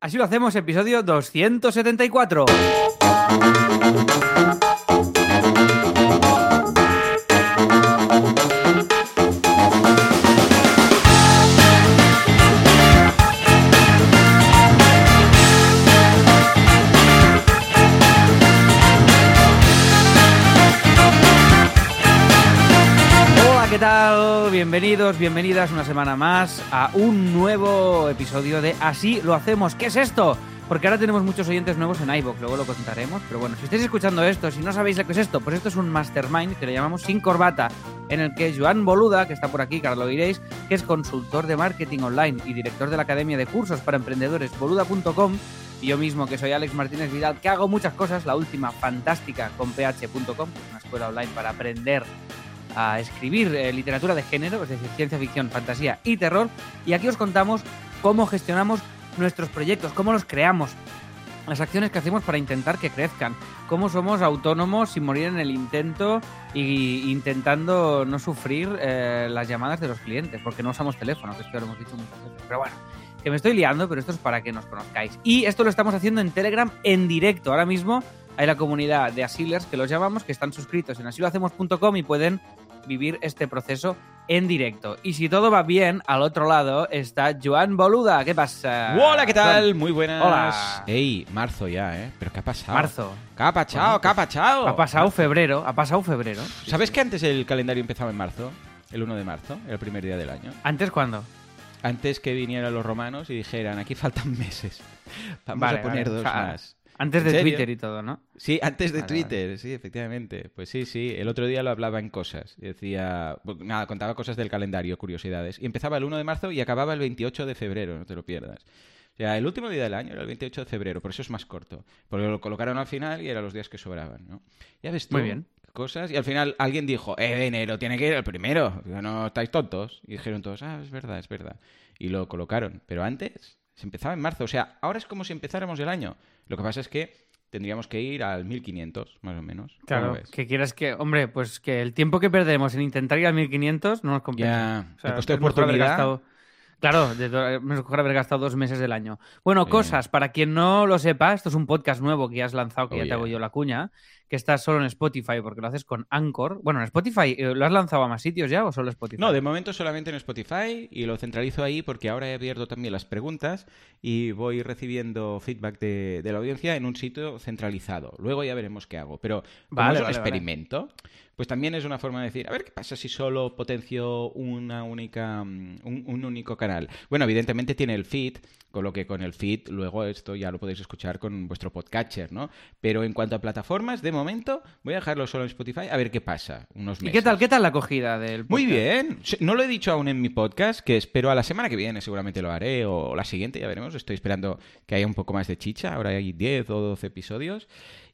Así lo hacemos, episodio 274. Bienvenidos, bienvenidas una semana más a un nuevo episodio de Así lo hacemos. ¿Qué es esto? Porque ahora tenemos muchos oyentes nuevos en iVoox, luego lo contaremos. Pero bueno, si estáis escuchando esto, si no sabéis lo que es esto, pues esto es un mastermind que le llamamos Sin Corbata, en el que Joan Boluda, que está por aquí, que ahora lo diréis, que es consultor de marketing online y director de la Academia de Cursos para Emprendedores boluda.com, y yo mismo, que soy Alex Martínez Vidal, que hago muchas cosas, la última fantástica con ph.com, una escuela online para aprender a escribir eh, literatura de género, es decir, ciencia ficción, fantasía y terror. Y aquí os contamos cómo gestionamos nuestros proyectos, cómo los creamos, las acciones que hacemos para intentar que crezcan, cómo somos autónomos sin morir en el intento y intentando no sufrir eh, las llamadas de los clientes, porque no usamos teléfono, que esto lo hemos dicho muchas veces. Pero bueno, que me estoy liando, pero esto es para que nos conozcáis. Y esto lo estamos haciendo en Telegram en directo. Ahora mismo hay la comunidad de asilers, que los llamamos, que están suscritos en asilohacemos.com y pueden vivir este proceso en directo. Y si todo va bien, al otro lado está Joan Boluda. ¿Qué pasa? Hola, ¿qué tal? Muy buenas. Hola. Ey, marzo ya, ¿eh? ¿Pero qué ha pasado? Marzo. ¿Qué ha pasado? ¿Qué ha pasado? Ha pasado febrero, ha pasado febrero. ¿Sabes que antes el calendario empezaba en marzo? El 1 de marzo, el primer día del año. ¿Antes cuándo? Antes que vinieran los romanos y dijeran, aquí faltan meses. Vamos Vale, a poner vale. dos O sea, más. Antes ¿En de? Twitter y todo, ¿no? Sí, antes de Vale, Twitter, sí, efectivamente. Pues sí, sí. El otro día lo hablaba en cosas. Decía, pues nada, contaba cosas del calendario, curiosidades. Y empezaba el 1 de marzo y acababa el 28 de febrero, no te lo pierdas. O sea, el último día del año era el 28 de febrero, por eso es más corto. Porque lo colocaron al final y eran los días que sobraban, ¿no? Ya ves tú. Muy bien. Cosas. Y al final alguien dijo, eh, enero tiene que ir el primero. Digo, no estáis tontos. Y dijeron todos, ah, es verdad, es verdad. Y lo colocaron. Pero antes se empezaba en marzo. O sea, ahora es como si empezáramos el año. Lo que pasa es que tendríamos que ir al 1500, más o menos. ¿Cómo Claro, que quieras que, hombre, pues que el tiempo que perdemos en intentar ir al 1500 no nos compensa. Ya, O sea, el coste de oportunidad. gastado- Claro, de mejor haber gastado dos meses del año. Bueno, Sí. cosas, para quien no lo sepa, esto es un podcast nuevo que ya has lanzado, que Oh, ya te hago yo la cuña, que está solo en Spotify porque lo haces con Anchor. Bueno, en Spotify, eh, ¿lo has lanzado a más sitios ya o solo Spotify? No, de momento solamente en Spotify y lo centralizo ahí porque ahora he abierto también las preguntas y voy recibiendo feedback de, de la audiencia en un sitio centralizado. Luego ya veremos qué hago. Pero como Vale, es un vale, vale. Pues también es una forma de decir, a ver qué pasa si solo potencio una única, mm, un, un único canal. Bueno, evidentemente tiene el feed, con lo que con el feed luego esto ya lo podéis escuchar con vuestro podcatcher, ¿no? Pero en cuanto a plataformas, de momento voy a dejarlo solo en Spotify a ver qué pasa. Unos ¿Y qué tal, qué tal la acogida del Muy podcast? bien. Sí, No lo he dicho aún en mi podcast, que espero a la semana que viene, seguramente lo haré, o la siguiente, ya veremos. Estoy esperando que haya un poco más de chicha. Ahora hay 10 o 12 episodios.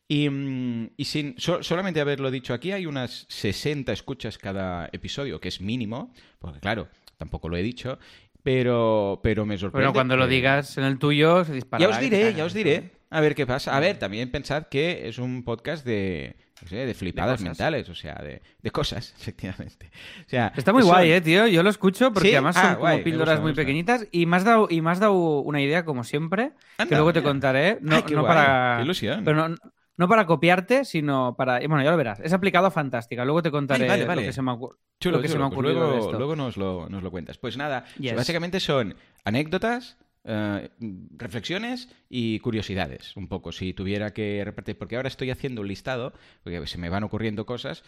Y, mm, y sin so- solamente haberlo dicho aquí, hay unas 60 escuchas cada episodio, que es mínimo, porque claro, tampoco lo he dicho, pero, pero me sorprende. Bueno, cuando lo que- digas en el tuyo se dispara. ya os diré, ya os diré. A ver qué pasa. A ver, también pensad que es un podcast de, no sé, de flipadas mentales, o sea, de, de cosas, efectivamente. O sea, Está muy son- guay, eh, tío. Yo lo escucho porque ¿Sí? además Ah, son como guay, píldoras gusta, muy pequeñitas y me has dado y me has dado una idea como siempre que Anda, luego te contaré. No, Ay, qué no guay, para qué ilusión. pero no, no para copiarte, sino para bueno ya lo verás. Es aplicado a Fantástica. Luego te contaré Ay, vale, vale. lo que se me ocurre. Chulo, lo que se me ha pues de luego, esto. luego nos, lo, nos lo cuentas. Pues nada, Yes. básicamente son anécdotas, eh, reflexiones y curiosidades, un poco, si tuviera que repartir, porque ahora estoy haciendo un listado, porque se me van ocurriendo cosas,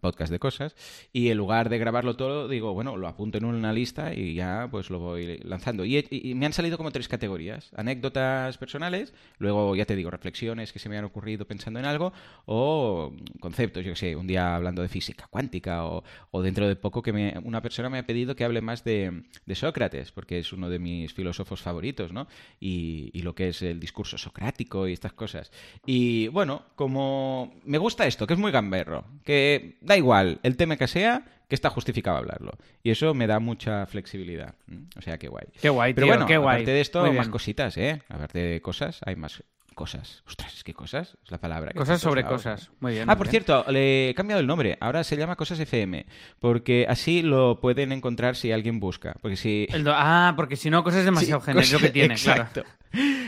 podcast de cosas, y en lugar de grabarlo todo, digo, bueno, lo apunto en una lista y ya pues lo voy lanzando. Y, me han salido como tres categorías, anécdotas personales, luego ya te digo, reflexiones que se me han ocurrido pensando en algo, o conceptos, yo que sé, un día hablando de física cuántica, o, dentro de poco que una persona me ha pedido que hable más de, de Sócrates, porque es uno de mis filósofos favoritos, ¿no? Y, y lo que es el discurso socrático y estas cosas. Y bueno, como me gusta esto, que es muy gamberro, que da igual el tema que sea, que está justificado hablarlo. Y eso me da mucha flexibilidad. O sea, qué guay. Qué guay, Pero tío, bueno, qué guay. aparte de esto, Muy más cositas, ¿eh? Aparte de cosas, hay más cosas. Ostras, es que cosas es la palabra. que Cosas sobre cosas. Muy bien. Ah, muy por bien. cierto, le he cambiado el nombre. Ahora se llama Cosas FM. Porque así lo pueden encontrar si alguien busca. Porque si. El do- Ah, porque si no, cosas es demasiado Sí, genérico cosa- que tiene, exacto.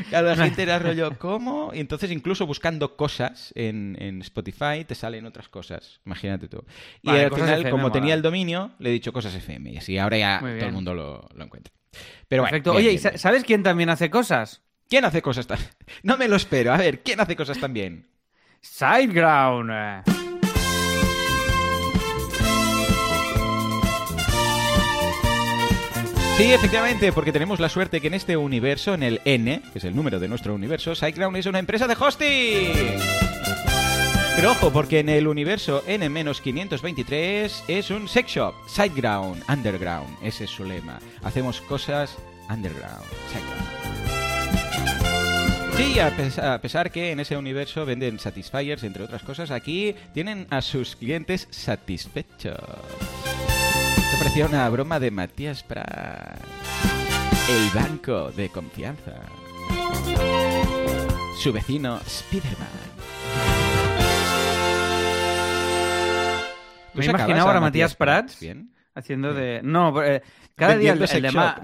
Claro, la gente era rollo, ¿cómo? Y entonces incluso buscando cosas en, en Spotify te salen otras cosas. Imagínate tú. Y Vale, al final, FM como mola. tenía el dominio, le he dicho Cosas FM. Y así ahora ya todo el mundo lo, lo encuentra. Pero Perfecto. Oye, ¿y bien, sa- bien. ¿sabes quién también hace cosas? ¿Quién hace cosas tan...? No me lo espero. A ver, ¿quién hace cosas tan bien? Sideground. Sí, efectivamente, porque tenemos la suerte que en este universo, en el N, que es el número de nuestro universo, SiteGround es una empresa de hosting. Pero ojo, porque en el universo N-523 es un sex shop, SiteGround, Underground, ese es su lema. Hacemos cosas underground, SiteGround. Sí, a pes- a pesar que en ese universo venden Satisfiers, entre otras cosas, aquí tienen a sus clientes satisfechos. Esto parecía una broma de Matías Prat. El banco de confianza. Su vecino Spiderman. ¿Tú Me imaginaba ahora a Matías Prats Bien. haciendo de... No, eh, cada día el, el de... ma-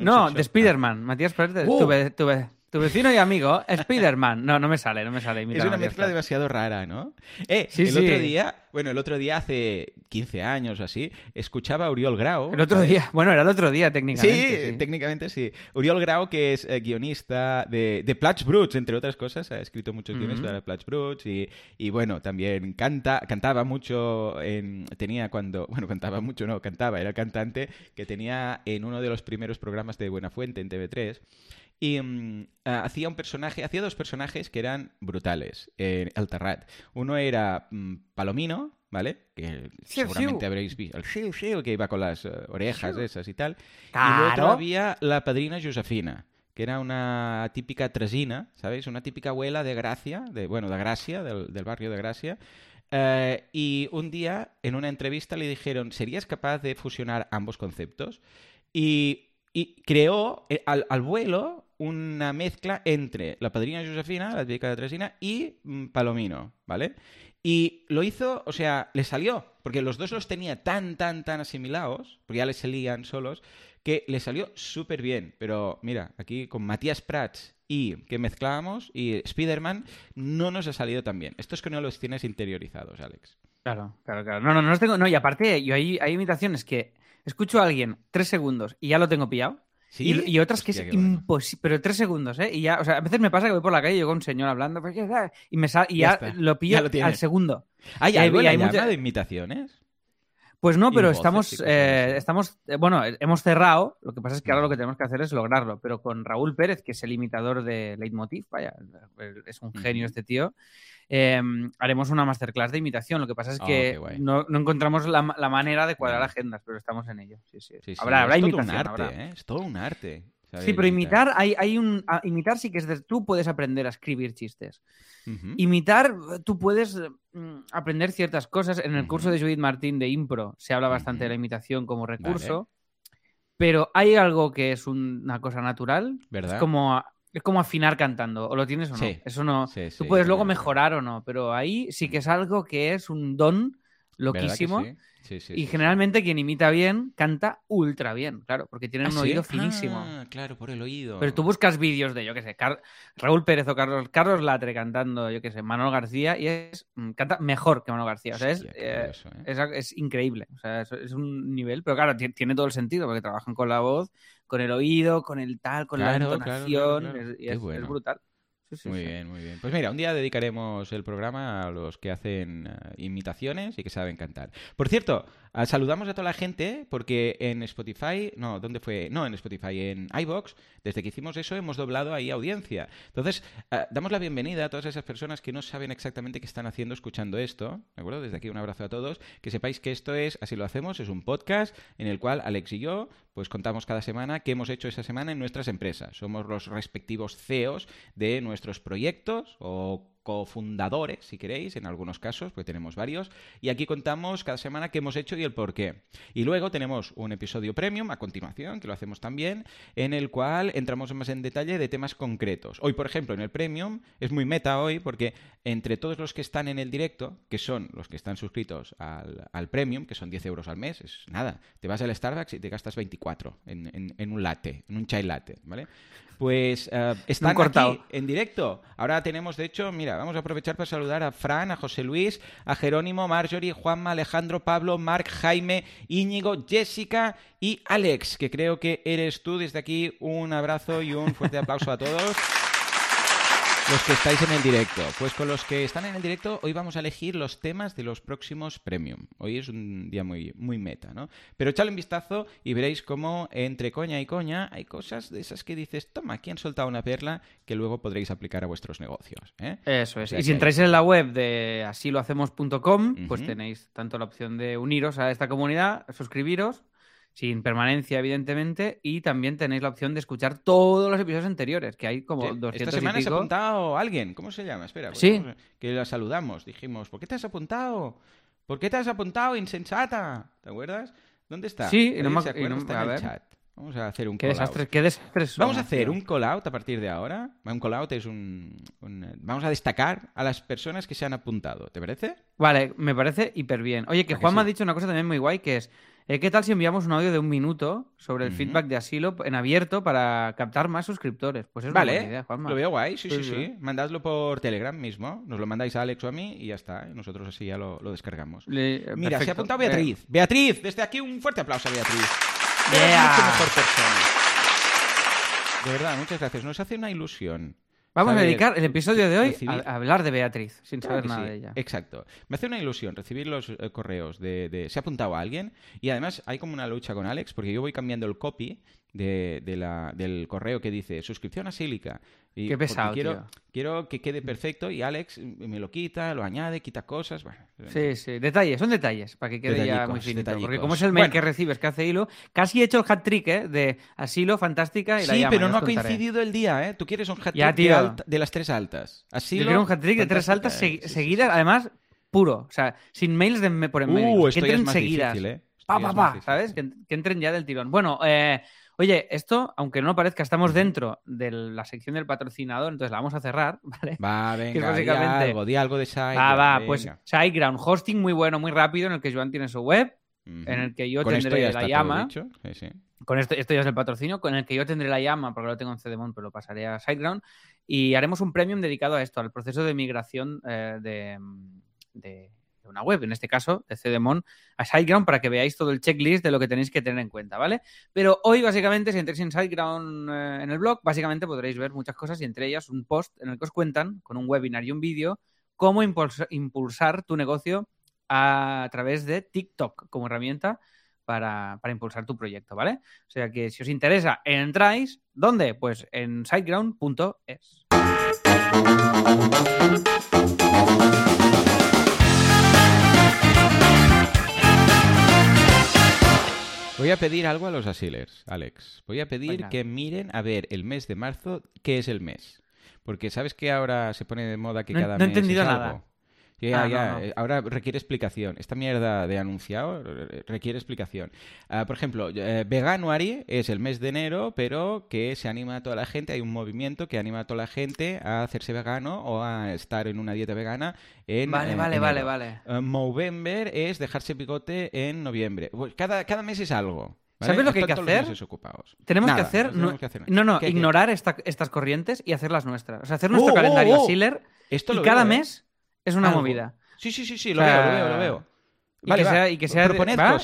No, de. Spiderman. Matías Prats, de- Uh. tu, ve- tu ve- tu vecino y amigo, Spiderman. No, no me sale, no me sale. Es una mezcla demasiado rara, ¿no? Eh, Sí, el sí. otro día, bueno, el otro día hace 15 años o así, escuchaba a Uriol Grau. El otro ¿sabes? día, bueno, era el otro día técnicamente. sí. técnicamente sí. Uriol Grau, que es eh, guionista de, de Platch Bruts, entre otras cosas, ha escrito muchos guiones para Platch Bruts y, y, bueno, también canta, cantaba mucho, en, tenía cuando, bueno, cantaba mucho, no, cantaba, era cantante que tenía en uno de los primeros programas de Buenafuente en TV3 y mm, hacía un personaje, hacía dos personajes que eran brutales en El Terrat. Uno era mm, Palomino, ¿vale? Que Siu, seguramente siu. habréis visto. El Siu, Siu, que iba con las eh, orejas esas y tal. Y luego había la padrina Josefina, que era una típica tresina, ¿sabéis? Una típica abuela de Gracia, de, bueno, de Gracia, del, del barrio de Gracia. Eh, y un día, en una entrevista, le dijeron, ¿serías capaz de fusionar ambos conceptos? Y, y creó eh, al, al vuelo una mezcla entre la padrina Josefina, la típica de tresina, y mm, Palomino, ¿vale? Y lo hizo, o sea, le salió, porque los dos los tenía tan, tan, tan asimilados, porque ya les salían solos, que le salió súper bien. Pero mira, aquí con Matías Prats y que mezclábamos y Spider-Man no nos ha salido tan bien. Esto es que no los tienes interiorizados, Alex. Claro, claro, claro. No, no, no los tengo. No, y aparte, yo hay, hay imitaciones que escucho a alguien tres segundos y ya lo tengo pillado. ¿Sí? Y, y otras que es imposible. Pero tres segundos, ¿eh? Y ya, o sea, a veces me pasa que voy por la calle y con un señor hablando, pues, y me sal- y Ya lo pillo ya lo tienes. al segundo. ¿Hay Y hay- hay de imitaciones? Pues no, pero voces estamos, eh, estamos, eh, bueno, eh, hemos cerrado. Lo que pasa es que ahora Mm. lo que tenemos que hacer es lograrlo. Pero con Raúl Pérez, que es el imitador de Leitmotiv, vaya, es un genio este tío. eh, haremos una masterclass de imitación. Lo que pasa es Oh, que no, no encontramos la, la manera de cuadrar agendas, pero estamos en ello. Sí, sí. Habrá, habrá es todo imitación. un arte, habrá. ¿eh? Es todo un arte. Sí, pero imitar, hay, hay un. a- imitar sí que es de. Tú puedes aprender a escribir chistes. Imitar, tú puedes mm, aprender ciertas cosas. En el curso de Judith Martín de Impro se habla bastante de la imitación como recurso. Pero hay algo que es un- una cosa natural. ¿Verdad? Es como, es como afinar cantando. O lo tienes o no. Sí. Eso no. Sí, Tú sí, puedes luego mejorar o no. Pero ahí sí que es algo que es un don ¿Verdad que loquísimo. sí? Sí, sí, Y generalmente quien imita bien canta ultra bien, claro, porque tiene ¿Ah, un oído finísimo. Ah, claro, por el oído. Pero tú buscas vídeos de, yo qué sé, Car- Raúl Pérez o Carlos, Carlos Latre cantando, yo qué sé, Manuel García, y es mm, canta mejor que Manuel García. O sea, es, Hostia, eh, curioso, ¿eh? es, es increíble. O sea, es, es un nivel, pero claro, ti- tiene todo el sentido, porque trabajan con la voz, con el oído, con el tal, con Claro, la entonación. claro, claro. es- y es, brutal. Sí, sí, Muy sí. bien, muy bien. Pues mira, un día dedicaremos el programa a los que hacen eh, imitaciones y que saben cantar. Por cierto, ah, saludamos a toda la gente porque en Spotify, no, ¿dónde fue? No, en Spotify, en iBox, desde que hicimos eso hemos doblado ahí audiencia. Entonces, ah, damos la bienvenida a todas esas personas que no saben exactamente qué están haciendo escuchando esto, ¿de acuerdo? Desde aquí un abrazo a todos. Que sepáis que esto es, así lo hacemos, es un podcast en el cual Alex y yo, pues contamos cada semana qué hemos hecho esa semana en nuestras empresas. Somos los respectivos CEOs de nuestros proyectos o cofundadores, si queréis, en algunos casos, porque tenemos varios. Y aquí contamos cada semana qué hemos hecho y el por qué. Y luego tenemos un episodio premium a continuación, que lo hacemos también, en el cual entramos más en detalle de temas concretos. Hoy, por ejemplo, en el premium es muy meta hoy porque entre todos los que están en el directo, que son los que están suscritos al, premium, que son 10 euros al mes, es nada. Te vas al Starbucks y te gastas 24 en, en un latte, en un chai latte, ¿vale? Pues uh, están aquí en directo. Ahora tenemos, de hecho, mira, vamos a aprovechar para saludar a Fran, a José Luis, a Jerónimo, Marjorie, Juanma, Alejandro, Pablo, Marc, Jaime, Íñigo, Jessica y Alex, que creo que eres tú. Desde aquí un abrazo y un fuerte aplauso a todos. Los que estáis en el directo. Pues con los que están en el directo, hoy vamos a elegir los temas de los próximos premium. Hoy es un día muy, muy meta, ¿no? Pero echadle un vistazo y veréis cómo entre coña y coña hay cosas de esas que dices, toma, aquí han soltado una perla que luego podréis aplicar a vuestros negocios. ¿eh? Eso es. y si entráis en la web de asilohacemos.com, pues tenéis tanto la opción de uniros a esta comunidad, suscribiros sin permanencia, evidentemente, y también tenéis la opción de escuchar todos los episodios anteriores, que hay como 200 Esta semana se ha apuntado alguien, ¿cómo se llama? Espera, pues sí. que la saludamos, dijimos, ¿por qué te has apuntado? ¿Por qué te has apuntado, insensata? ¿Te acuerdas? ¿Dónde está? Sí, no me acuerdo. a ver. Chat. Vamos a hacer un qué call desastre, qué desastre Vamos a hacer un call out a partir de ahora. Un call out es un, Vamos a destacar a las personas que se han apuntado. ¿Te parece? Vale, me parece hiper bien. Oye, que Juan me ha dicho una cosa también muy guay que es eh, ¿Qué tal si enviamos un audio de un minuto sobre el feedback de asilo en abierto para captar más suscriptores? Pues es una buena idea, Juanma. Lo veo guay, sí, sí, sí, Mandadlo por Telegram mismo. Nos lo mandáis a Alex o a mí y ya está. Nosotros así ya lo, descargamos. Mira, se ha apuntado Beatriz. Beatriz, desde aquí un fuerte aplauso a Beatriz. Yeah. mejor persona. De verdad, muchas gracias. Nos hace una ilusión. Vamos a dedicar el episodio de hoy a, hablar de Beatriz, sin saber nada de ella. Exacto. Me hace una ilusión recibir los eh, correos de, de, Se ha apuntado a alguien y además hay como una lucha con Alex porque yo voy cambiando el copy de, la, del correo que dice suscripción a Sílica. Y Qué pesado, quiero, quiero que quede perfecto y Alex me lo quita, lo añade, quita cosas. Bueno, sí, sí, detalles, son detalles para que quede ya muy finito. Porque como es el mail que recibes que hace Hilo, casi he hecho el hat trick ¿eh? de Asilo, Fantástica y la Sí, pero no ha coincidido el día, ¿eh? Tú quieres un hat trick de, las tres altas. Asilo, Yo quiero un hat trick de tres altas seguidas, además puro, o sea, sin mails de, por en medio. Uh, que entren seguidas. Difícil, ¿eh? Pa, pa, pa, ¿sabes? Que, que entren ya del tirón. Bueno, eh. Oye, esto, aunque no parezca, estamos dentro de la sección del patrocinador, entonces la vamos a cerrar, ¿vale? Va, venga, básicamente... di algo, di algo de SiteGround. Ah, va, pues SiteGround, hosting muy bueno, muy rápido, en el que Joan tiene su web, en el que yo tendré la llama. Sí, sí. Con esto, esto ya es el patrocinio, con el que yo tendré la llama, porque lo tengo en CDMON, pero lo pasaré a SiteGround, y haremos un premium dedicado a esto, al proceso de migración eh, de una web, en este caso de Cdemon a SiteGround para que veáis todo el checklist de lo que tenéis que tener en cuenta, ¿vale? Pero hoy básicamente si entréis en SiteGround eh, en el blog, básicamente podréis ver muchas cosas y entre ellas un post en el que os cuentan con un webinar y un vídeo cómo impulsar tu negocio a través de TikTok como herramienta para, impulsar tu proyecto, ¿vale? O sea que si os interesa, entráis, ¿dónde? Pues en siteground.es. Voy a pedir algo a los asilers, Alex. Voy a pedir que miren a ver el mes de marzo, ¿qué es el mes? Porque sabes que ahora se pone de moda que cada mes. No he entendido nada. Ya, ah, ya. Eh, ahora requiere explicación. Esta mierda de anunciado requiere explicación. Ah, por ejemplo, eh, Veganuary es el mes de enero, pero que se anima a toda la gente. Hay un movimiento que anima a toda la gente a hacerse vegano o a estar en una dieta vegana en. Vale, eh, vale, vale, vale. Movember es dejarse bigote en noviembre. Pues cada, cada mes es algo. ¿Sabes lo que hay que hacer? Tenemos, que hacer no, no, ignorar estas corrientes y hacer las nuestras. O sea, hacer nuestro ¡Oh, oh, calendario oh! Sealer Esto y cada mes es una movida. Sí, sí, sí, sí, lo veo, lo veo, lo veo. Y, que, sea, y, que, sea,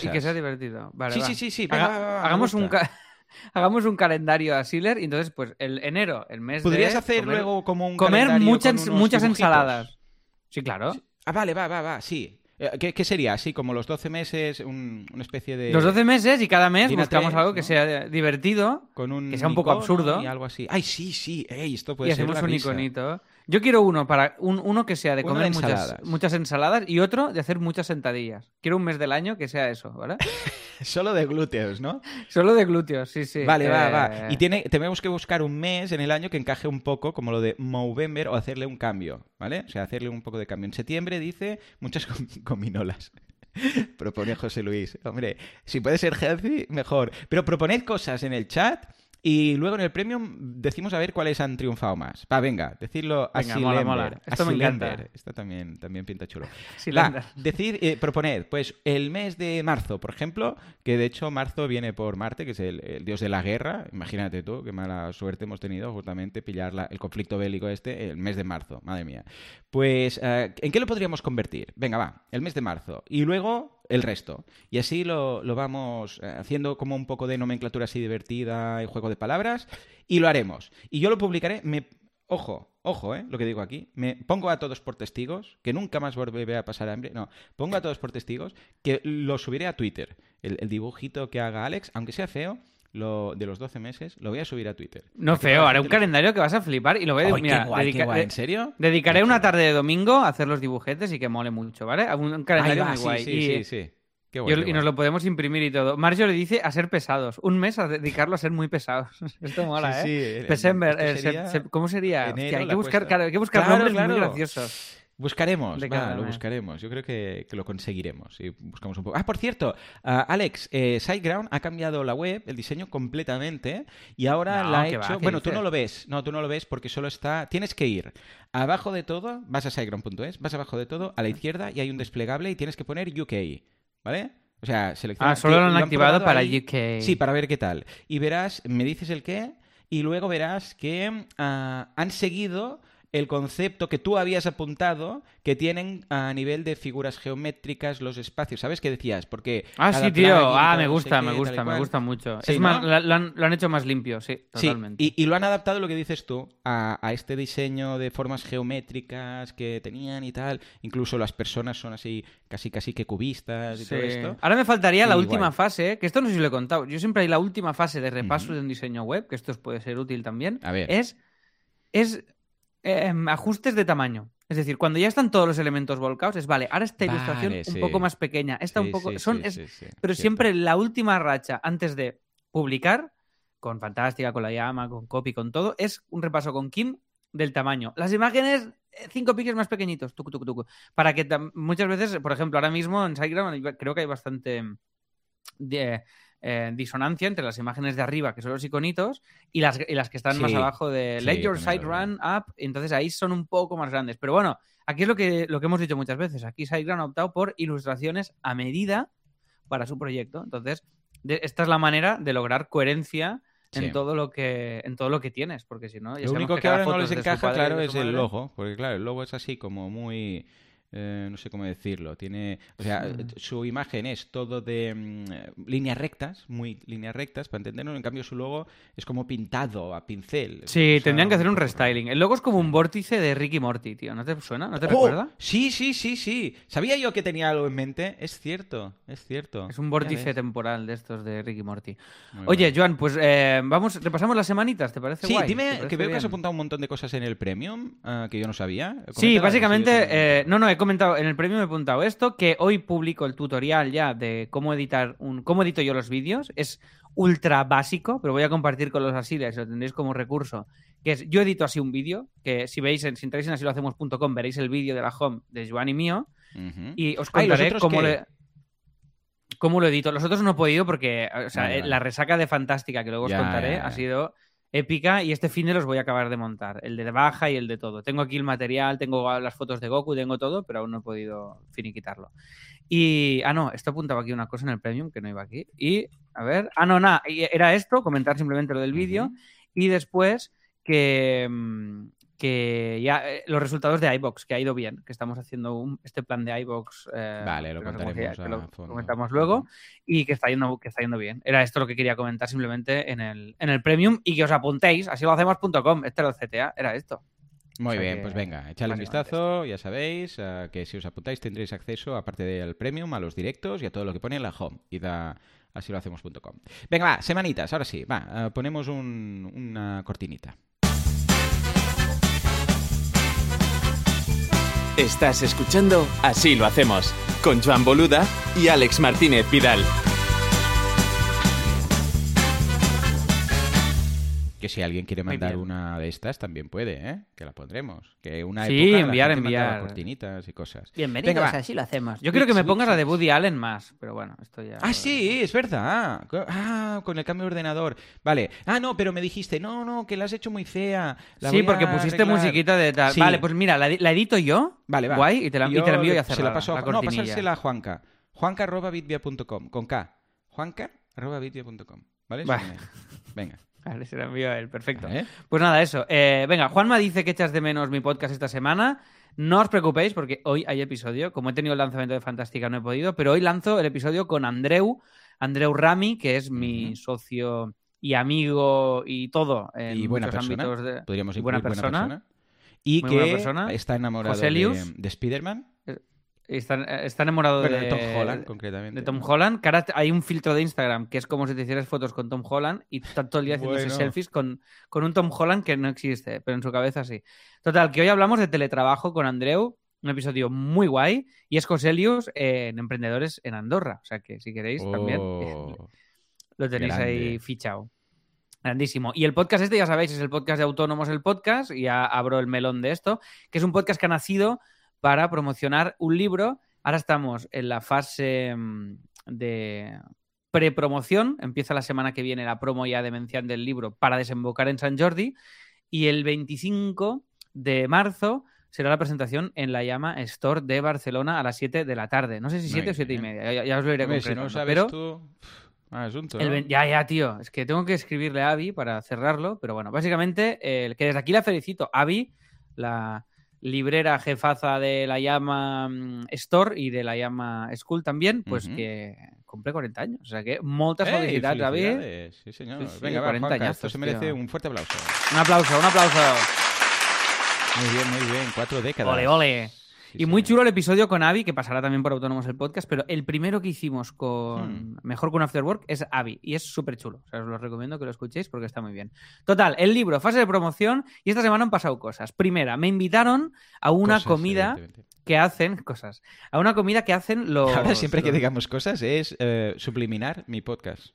y que sea divertido. Vale, sí, sí, sí, sí, hagamos un hagamos un calendario a Sealer y entonces, pues, el enero, el mes ¿Podrías de... hacer luego como un Comer muchas, muchas ensaladas. Sí, claro. Ah, vale, va, va, va, sí. Eh, ¿Qué, ¿Qué, sería? Así como los 12 meses, una especie de... Los 12 meses y cada mes buscamos algo que sea divertido, Con un que sea un poco absurdo. Y algo así. ¡Ay, sí, sí! Ey, esto puede y hacemos un iconito. Yo quiero uno para un, uno que sea de comer de muchas, ensaladas. muchas ensaladas y otro de hacer muchas sentadillas. Quiero un mes del año que sea eso, ¿vale? Solo de glúteos, ¿no? Solo de glúteos, sí, sí. Vale, va, Eh, va. Y tiene, tenemos que buscar un mes en el año que encaje un poco como lo de Movember o hacerle un cambio, ¿vale? O sea, hacerle un poco de cambio. En septiembre dice muchas com- cominolas. Propone José Luis. Hombre, si puede ser healthy, mejor. Pero proponed cosas en el chat y luego en el premium decimos a ver cuáles han triunfado más. Va, venga, decirlo Venga, mola, mola. Esto me encanta. Esto también, también pinta chulo. Va, decid, eh, proponed, pues el mes de marzo, por ejemplo, que de hecho marzo viene por Marte, que es el, el dios de la guerra. Imagínate tú, qué mala suerte hemos tenido justamente pillar la- el conflicto bélico este el mes de marzo, madre mía. Pues, eh, ¿en qué lo podríamos convertir? Venga, va, el mes de marzo. Y luego el resto. Y así lo, lo vamos eh, haciendo como un poco de nomenclatura así divertida y juego de palabras. Y lo haremos. Y yo lo publicaré. Me... Ojo, ojo, ¿eh? Lo que digo aquí. Me pongo a todos por testigos, que nunca más volveré a pasar hambre. No, pongo a todos por testigos, que lo subiré a Twitter. El, el dibujito que haga Alex, aunque sea feo, lo, de los 12 meses, lo voy a subir a Twitter. No feo, haré un lo- calendario que vas a flipar y lo voy a ¡Ay, mira, guay, dedica- ¿En serio? Dedicaré Qué una tarde de domingo a hacer los dibujetes y que mole mucho, ¿vale? Un, calendario va, muy guay. Sí, y, sí, sí. Qué guay, qué y nos lo podemos imprimir y todo. Mario le dice a ser pesados. Un mes a dedicarlo a ser muy pesados. Esto mola, Sí, ¿eh? sí, Pesember, eh, sería ¿cómo sería? Hostia, hay, que buscar, claro, hay que buscar Claro, nombres muy graciosos. Buscaremos, de va, cada lo mes. buscaremos. Yo creo que, que lo conseguiremos. Y buscamos un poco. Ah, por cierto, Alex, eh, SiteGround ha cambiado la web, el diseño completamente, y ahora No, la ha va, hecho. ¿qué bueno, tú no lo ves, no, tú no lo ves porque solo está. Tienes que ir abajo de todo, vas a SiteGround.es, vas abajo de todo, a la izquierda y hay un desplegable y tienes que poner UK, ¿vale? O sea, selecciona. Ah, solo lo han activado para ahí. UK. Sí, para ver qué tal. Y verás, me dices el qué, y luego verás que ah, han seguido el concepto que tú habías apuntado que tienen a nivel de figuras geométricas los espacios. ¿Sabes qué decías? Porque Ah, sí, tío. Ah, me no sé gusta, qué, me gusta, me gusta mucho. Sí, es ¿no? más, lo, han, lo han hecho más limpio, sí, Sí, totalmente. y, y lo han adaptado lo que dices tú a, a este diseño de formas geométricas que tenían y tal. Incluso las personas son así, casi casi que cubistas y Sí. todo esto. Ahora me faltaría la última fase, que esto no sé si lo he contado. Yo siempre hay la última fase de repaso de un diseño web, que esto puede ser útil también. A ver. Es, es em, ajustes de tamaño. Es decir, cuando ya están todos los elementos volcados, es vale, ahora esta ilustración Vale, un poco más pequeña, esta un poco. sí, son, es- pero siempre la última racha antes de publicar, con Fantástica, con la llama, con Copy, con todo, es un repaso con Kim del tamaño. Las imágenes, eh, cinco píxeles más pequeñitos, tucu, tucu, tucu. Para que muchas veces, por ejemplo, ahora mismo en SiteGround creo que hay bastante de, eh, disonancia entre las imágenes de arriba, que son los iconitos, y las, y las que están más abajo de Let yo Your veo. Run Up. Entonces ahí son un poco más grandes. Pero bueno, aquí es lo que, lo que hemos dicho muchas veces. Aquí SiteGround ha optado por ilustraciones a medida para su proyecto. Entonces, de- esta es la manera de lograr coherencia Sí. en todo lo que en todo lo que tienes, porque si no, Lo único que ahora no les encaja, claro, es el logo. Porque, claro, el logo es así como muy. Eh, no sé cómo decirlo. Tiene. O sea, Mm. su imagen es todo de mm, líneas rectas, muy líneas rectas, para entenderlo. En cambio, su logo es como pintado a pincel. Sí, O sea, tendrían que hacer un restyling. El logo es como un vórtice de Ricky Morty, tío. ¿No te suena? ¿No te ¡Oh! recuerda? Sí, sí, sí, sí. Sabía yo que tenía algo en mente. Es cierto, es cierto. Es un vórtice temporal de estos de Ricky Morty. Muy Oye, bueno. Joan, pues eh, vamos, repasamos las semanitas, ¿te parece Sí, dime parece que veo que has apuntado un montón de cosas en el Premium ah, que yo no sabía. Sí, básicamente, eh, no, no, he comentado, en el premio me he apuntado esto, que hoy publico el tutorial ya de cómo editar un, cómo edito yo los vídeos. Es ultra básico, pero voy a compartir con los asiles, lo tendréis como recurso. Que es, yo edito así un vídeo, que si veis, en, si entráis en asilohacemos.com veréis el vídeo de la home de Joan y mío, y os Ah, ¿y los contaré cómo qué? le... ¿Cómo lo edito? Los otros no he podido porque, o sea, Vale, eh, vale. la resaca de Fantástica, que luego os contaré, ya, ya. ha sido épica y este fin de los voy a acabar de montar. El de baja y el de todo. Tengo aquí el material, tengo las fotos de Goku, tengo todo, pero aún no he podido finiquitarlo. Y, ah, no, esto apuntaba aquí una cosa en el Premium que no iba aquí. Y, a ver, ah, no, nada, era esto, comentar simplemente lo del vídeo. Y después que, mm, que ya eh, los resultados de iBox, que ha ido bien, que estamos haciendo un- este plan de iBox. eh, Vale, lo que contaremos que a lo comentamos luego y que está yendo que está yendo bien. Era esto lo que quería comentar simplemente en el, en el Premium y que os apuntéis, así lo hacemos.com, este era el CTA, era esto. Muy O sea bien, que, pues venga, echadle un vistazo, ya sabéis que si os apuntáis tendréis acceso, aparte del premium, a los directos y a todo lo que pone en la home. Id a así lo hacemos.com. Venga, va, semanitas, ahora sí, va, eh, ponemos un- una cortinita. Estás escuchando Así lo hacemos, con Joan Boluda y Alex Martínez Vidal. Que si alguien quiere mandar una de estas, también puede, ¿eh? Que la pondremos. Que una Sí, época la enviar, gente enviar. cortinitas y cosas. Bienvenidos, Venga, así lo hacemos. Yo creo que me pongas la de. Woody Allen más, pero bueno, esto ya... Ah, sí, es verdad. Ah, con el cambio de ordenador. Vale. Ah, no, pero me dijiste, no, no, que la has hecho muy fea. La sí, porque pusiste arreglar". musiquita de tal. Sí. Vale, pues mira, la, la edito yo. Vale, va. Guay, y te la, y te la envío ya Se cerrada. la paso a, la No, pasársela a Juanca. Juanca.bitvia.com. Con K. Juanca.bitvia.com. ¿Vale? Vale. Venga. Vale, se la envío a él, perfecto. Pues nada, eso. Eh, venga, Juanma dice que echas de menos mi podcast esta semana. No os preocupéis porque hoy hay episodio. Como he tenido el lanzamiento de Fantástica no he podido, pero hoy lanzo el episodio con Andreu, Andreu Rami, que es mi socio y amigo y todo en Y buena muchos persona. ámbitos de... Podríamos y incluir buena persona. Y Muy que buena persona. está enamorado de, de Spider-Man. Está, está enamorado Bueno, de, de Tom Holland, concretamente. de Tom Holland. Que ahora hay un filtro de Instagram que es como si te hicieras fotos con Tom Holland y está todo el día haciéndose Bueno. selfies con, con un Tom Holland que no existe, pero en su cabeza sí. Total, que hoy hablamos de teletrabajo con Andreu, un episodio muy guay, y es Coselius en Emprendedores en Andorra. O sea que si queréis también Oh. lo tenéis grande. ahí fichado. Grandísimo. Y el podcast este, ya sabéis, es el podcast de Autónomos el Podcast, y ya abro el melón de esto, que es un podcast que ha nacido para promocionar un libro. Ahora estamos en la fase mm, de prepromoción, empieza la semana que viene la promo ya demencial del libro para desembocar en San Jordi, y el 25 de marzo será la presentación en la Llama Store de Barcelona a las 7 de la tarde. No sé si Muy 7 o 7 y media, ya, ya os lo iré si no sabes pero... tú... Ya, ya, tío. Es que tengo que escribirle a Avi para cerrarlo. Pero bueno, básicamente, eh, que desde aquí la felicito. Avi, la librera jefaza de la Llama mm, Store y de la Llama School también, pues que cumple 40 años. O sea que muchas ¡Ey, felicidades, Avi. felicidades! Sí, señor. Sí, sí, Venga, va, 40 Juanca, añazos, esto se merece tío. un fuerte aplauso. Un aplauso, un aplauso. Muy bien, muy bien. Cuatro décadas. Ole, ole. Sí, y muy chulo el episodio con Avi, que pasará también por Autónomos el podcast, pero el primero que hicimos con Hmm. Mejor que un After Work es Avi, y es súper chulo. O sea, os lo recomiendo que lo escuchéis porque está muy bien. Total, el libro, fase de promoción, y esta semana han pasado cosas. Primera, me invitaron a una Cosas, comida que hacen, cosas, a una comida que hacen los... Ahora siempre que digamos cosas es eh, subliminar mi podcast.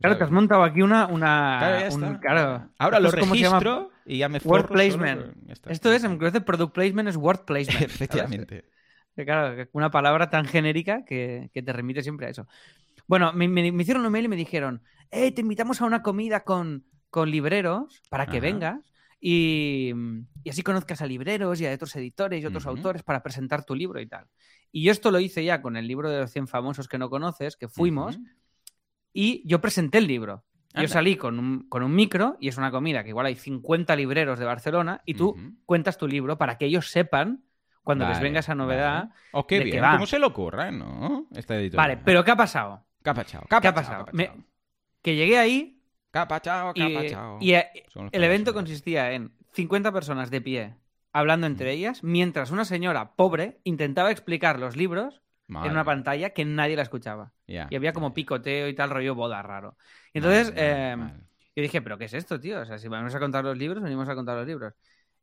Claro, te has montado aquí una... una Claro, ya un- está. claro. Ahora lo registro y ya me Word placement. Esto es, en vez de product placement, es word placement. Efectivamente. Claro, una palabra tan genérica que, que te remite siempre a eso. Bueno, me, me- me hicieron un mail y me dijeron, eh, te invitamos a una comida con, con libreros para que Ajá. vengas y, y así conozcas a libreros y a otros editores y otros autores para presentar tu libro y tal. Y yo esto lo hice ya con el libro de los 100 famosos que no conoces, que fuimos. Y yo presenté el libro. Yo salí con un, con un micro y es una comida que igual hay 50 libreros de Barcelona y tú cuentas tu libro para que ellos sepan cuando les venga esa novedad. vale. Oh, qué de que bien. va. ¿Cómo se le ocurra, no? Esta editorial. Vale, pero ¿qué ha pasado? ¿Qué ha pasado? ¿Qué ha pasado? Me- que llegué ahí ¿Qué ha pasado? ¿Qué y, eh, el evento consistía en 50 personas de pie hablando entre ellas, mientras una señora pobre intentaba explicar los libros Madre en una pantalla que nadie la escuchaba. Ya, Y había como picoteo y tal rollo boda raro. Y entonces vale, eh, vale. yo dije, ¿pero qué es esto, tío? O sea, si vamos a contar los libros, venimos a contar los libros.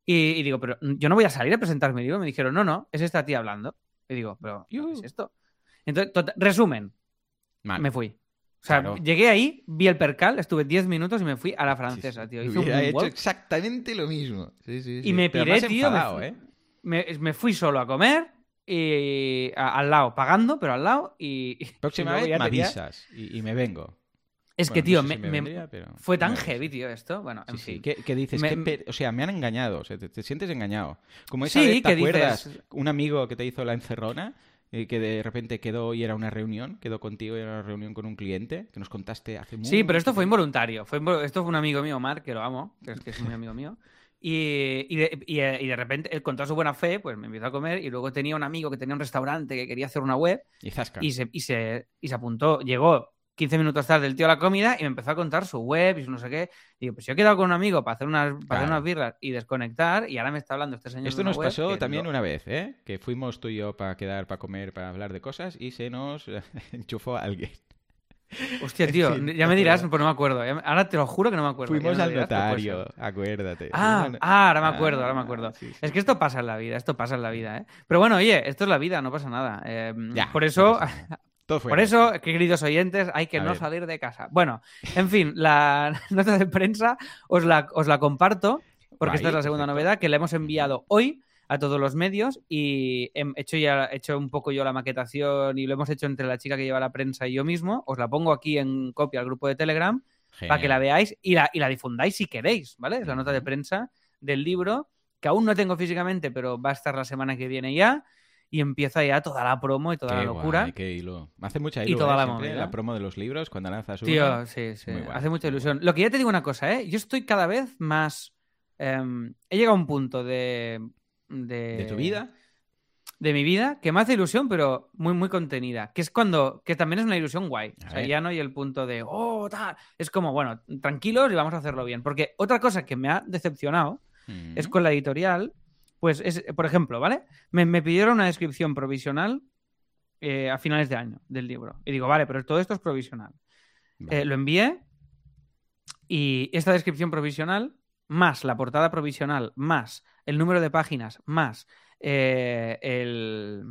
Y, y digo, pero yo no voy a salir a presentar mi libro. Me dijeron, no, no, es esta tía hablando. Y digo, pero ¿qué es esto? Entonces, tota- resumen, me fui. O sea, Claro. llegué ahí, vi el percal, estuve 10 minutos y me fui a la francesa, sí. tío. Hice un hecho exactamente lo mismo. Sí, sí, Y me piré, tío. me enfadado, fui- ¿eh? me, me fui solo a comer y a- al lado, pagando, pero al lado. Y, Próxima vez me avisas y, y me vengo. Es Bueno, que, no tío, sé me, si me- vendría, pero fue tan heavy, tío, esto. Bueno, en Sí, sí. fin. ¿Qué, qué dices? Me- ¿Qué per- O sea, me han engañado. O sea, te, te sientes engañado. Como esa Sí, vez, ¿te que acuerdas? dices- Un amigo que te hizo la encerrona, eh, que de repente quedó y era una reunión, quedó contigo y era una reunión con un cliente, que nos contaste hace mucho Sí, pero esto fue involuntario. Fue Esto fue un amigo mío, Mark, que lo amo, que es, que es muy amigo mío. Y, y de, y, eh, y de repente, él con toda su buena fe, pues me invitó a comer. Y luego tenía un amigo que tenía un restaurante que quería hacer una web. Y zasca. Y se, y, se, y se apuntó. Llegó 15 minutos tarde el tío a la comida y me empezó a contar su web y su no sé qué. Y digo, pues yo he quedado con un amigo para hacer unas, para hacer Claro. unas birras y desconectar. Y ahora me está hablando este señor. Esto de una nos web pasó también lo- una vez, ¿eh? Que fuimos tú y yo para quedar, para comer, para hablar de cosas y se nos enchufó alguien. Hostia, tío, En fin, ya me dirás, acuerdo. pues no me acuerdo. Ahora te lo juro que no me acuerdo. Fuimos al dirás, pero ser. notario, acuérdate. Ah, ah, ahora me acuerdo, ahora me Ah, acuerdo. sí, sí. Es que esto pasa en la vida, esto pasa en la vida, ¿eh? Pero bueno, oye, esto es la vida, no pasa nada. Eh, Ya, por eso. Todo por eso, queridos oyentes, hay que A no ver. salir de casa. Bueno, en fin, la nota de prensa os la, os la comparto, porque esta es la segunda perfecto. novedad que le hemos enviado hoy a todos los medios y he hecho ya he hecho un poco yo la maquetación y lo hemos hecho entre la chica que lleva la prensa y yo mismo. Os la pongo aquí en copia al grupo de Telegram para que la veáis y la, y la difundáis si queréis, ¿vale? Es la nota de prensa del libro, que aún no tengo físicamente, pero va a estar la semana que viene ya, y empieza ya toda la promo y toda la locura. guay, qué hilo. Me hace mucha Y ilusión toda la siempre movida. la promo de los libros cuando lanzas uno. Tío, sí, sí, guay, hace mucha ilusión. Lo que ya te digo una cosa, ¿eh? Yo estoy cada vez más... em, he llegado a un punto de... De, ¿De tu vida? de mi vida que me hace ilusión, pero muy, muy contenida. Que es cuando, que también es una ilusión guay. A O sea, ver. ya no hay el punto de, oh, tal. Es como, bueno, tranquilos y vamos a hacerlo bien. Porque otra cosa que me ha decepcionado Mm. es con la editorial, pues es, por ejemplo, ¿vale? Me, me pidieron una descripción provisional eh, a finales de año del libro. Y digo, vale, pero todo esto es provisional. Vale. Eh, lo envié y esta descripción provisional, más la portada provisional, más el número de páginas, más eh, el,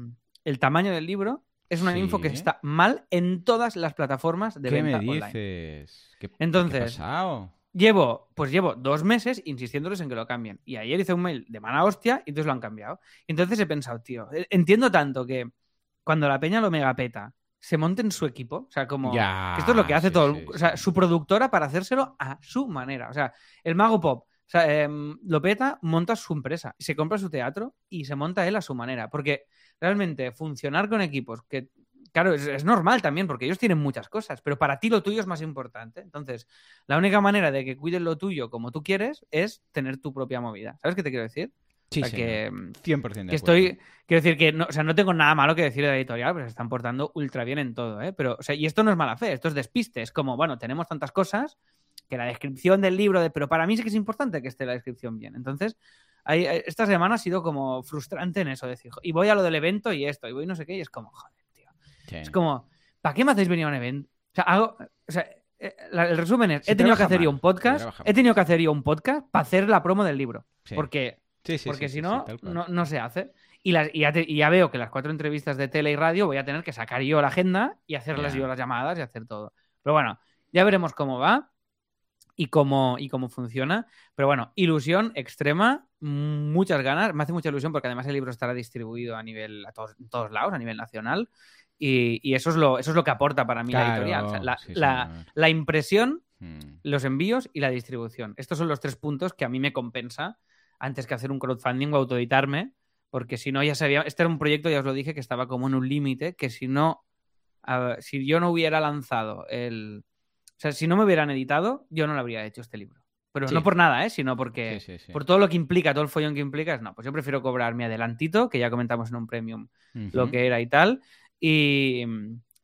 el tamaño del libro, es una Sí. info que está mal en todas las plataformas de ¿Qué venta me online. Entonces. Llevo, pues llevo dos meses insistiéndoles en que lo cambien. Y ayer hice un mail de mala hostia y entonces lo han cambiado. Y entonces he pensado, tío, eh, entiendo tanto que cuando la peña lo megapeta, se monte en su equipo. O sea, como. Ya, esto es lo que hace sí, todo. sí, o sea, su productora para hacérselo a su manera. O sea, el mago pop. O sea, em, lo peta, monta su empresa, se compra su teatro y se monta él a su manera. Porque realmente funcionar con equipos que Claro, es, es normal también, porque ellos tienen muchas cosas, pero para ti lo tuyo es más importante. Entonces, la única manera de que cuiden lo tuyo como tú quieres es tener tu propia movida. ¿Sabes qué te quiero decir? Sí, o sea, que, señor. 100% de que estoy. Quiero decir que no, o sea, no tengo nada malo que decir de la editorial, pero se están portando ultra bien en todo, ¿eh? Pero, o sea, y esto no es mala fe, esto es despiste. Es como, bueno, tenemos tantas cosas que la descripción del libro, de, pero para mí sí que es importante que esté la descripción bien. Entonces, hay- eh, esta semana ha sido como frustrante en eso, de decir, y voy a lo del evento y esto, y voy no sé qué, y es como, joder, tío. Sí. Es como, ¿para qué me hacéis venir a un evento? O sea, hago, o sea, eh, el resumen es, he tenido que hacer yo un podcast, he tenido que hacer yo un podcast para hacer la promo del libro. Sí. Porque, Sí, porque si no, no, no se hace. Y, las, y, ya te- y ya veo que las cuatro entrevistas de tele y radio voy a tener que sacar yo la agenda y hacerlas Ya. yo las llamadas y hacer todo. Pero bueno, ya veremos cómo va y cómo, y cómo funciona. Pero bueno, ilusión extrema, muchas ganas. Me hace mucha ilusión porque además el libro estará distribuido a nivel, a todos, en todos lados, a nivel nacional. Y, y eso, es lo, eso es lo que aporta para mí la editorial. O sea, la, sí, la- impresión, Mm. los envíos y la distribución. Estos son los tres puntos que a mí me compensa antes que hacer un crowdfunding o autoeditarme, porque si no ya sabía, este era un proyecto, ya os lo dije, que estaba como en un límite, que si no, a- si yo no hubiera lanzado el... O sea, si no me hubieran editado, yo no lo habría hecho este libro. Pero Sí. no por nada, ¿eh? Sino porque Sí, sí, sí. por todo lo que implica, todo el follón que implica, es no, pues yo prefiero cobrar mi adelantito, que ya comentamos en un premium lo que era y tal, y,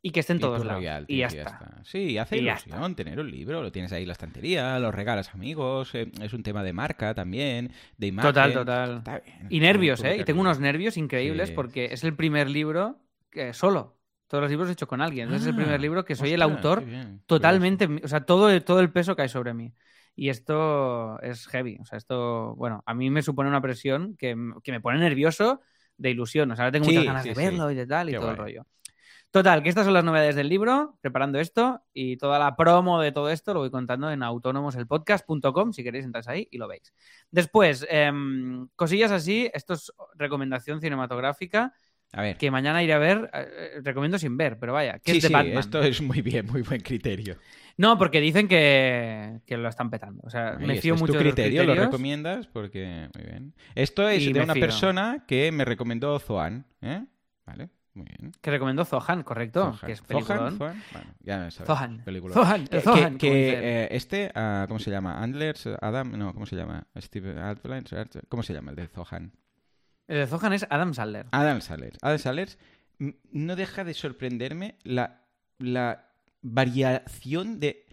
y que esté en Y todos lados. royalty, Y ya está. Sí, hace Y ilusión tener un libro, lo tienes ahí en la estantería, lo regalas a amigos, eh, es un tema de marca también, de imagen. Total, total. Está bien, Y está nervios, ¿eh? Y tengo unos nervios increíbles porque es el primer libro que solo. Todos los libros he hecho con alguien. Entonces es el Ah, primer libro que soy el autor bien, totalmente. O sea, todo, todo el peso cae sobre mí. Y esto es heavy. O sea, esto, bueno, a mí me supone una presión que, que me pone nervioso de ilusión. O sea, ahora tengo Sí, muchas ganas sí, de sí. verlo y de tal y Qué todo el rollo. Total, que estas son las novedades del libro, preparando esto y toda la promo de todo esto lo voy contando en autónomoselpodcast.com si queréis entrar ahí y lo veis. Después, em, cosillas así, esto es recomendación cinematográfica A ver. que mañana iré a ver, eh, eh, recomiendo sin ver, pero vaya, que Sí, es de sí, Batman. esto es muy bien, muy buen criterio. No, porque dicen que, que lo están petando. O sea, Ahí me fío es mucho tu de los criterio, lo recomiendas porque muy bien. Esto es Y de una fío. persona que me recomendó Zoan, ¿eh? Vale, muy bien. Que recomendó Zohan, correcto, Zohan. que es Zohan. Zohan, bueno, ya sabes. Zohan. película. Zohan, Eh, Zohan, que, eh, este, ah, ¿cómo se llama? Andlers, Adam, no, ¿cómo se llama? Steve Adler, ¿cómo se llama el de Zohan? El de Zohan es Adam Sandler. Adam Sandler. Adam Sandler no deja de sorprenderme la, la variación de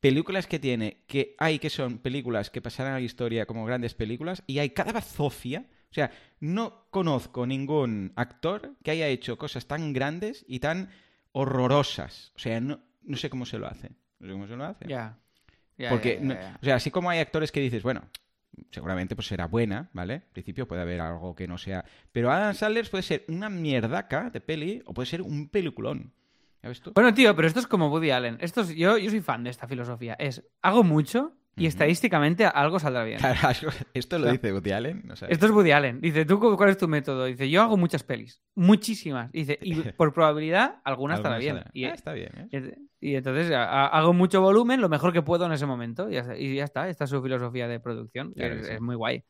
películas que tiene, que hay que son películas que pasarán a la historia como grandes películas y hay cada bazofia. O sea, no conozco ningún actor que haya hecho cosas tan grandes y tan horrorosas. O sea, no, no sé cómo se lo hace. No sé cómo se lo hace. Ya. Porque, no- o sea, así como hay actores que dices, bueno, seguramente pues será buena, ¿vale? En principio puede haber algo que no sea. Pero Adam Sandler puede ser una mierdaca de peli o puede ser un peliculón. ¿Ya ves tú? Bueno, tío, pero esto es como Woody Allen. Esto es- yo, yo soy fan de esta filosofía. Es, hago mucho y estadísticamente algo saldrá bien. Claro, esto lo O sea, dice Woody Allen. o sea, Esto es Woody Allen. Dice, ¿tú cu- cuál es tu método? Dice, yo hago muchas pelis. Muchísimas. Dice, y por probabilidad, alguna estará bien. saldrá. Y, Ah, está bien, ¿eh? y- entonces a- hago mucho volumen, lo mejor que puedo en ese momento. Y ya, está. y ya está. Esta es su filosofía de producción. que Claro que es, sí. es muy guay.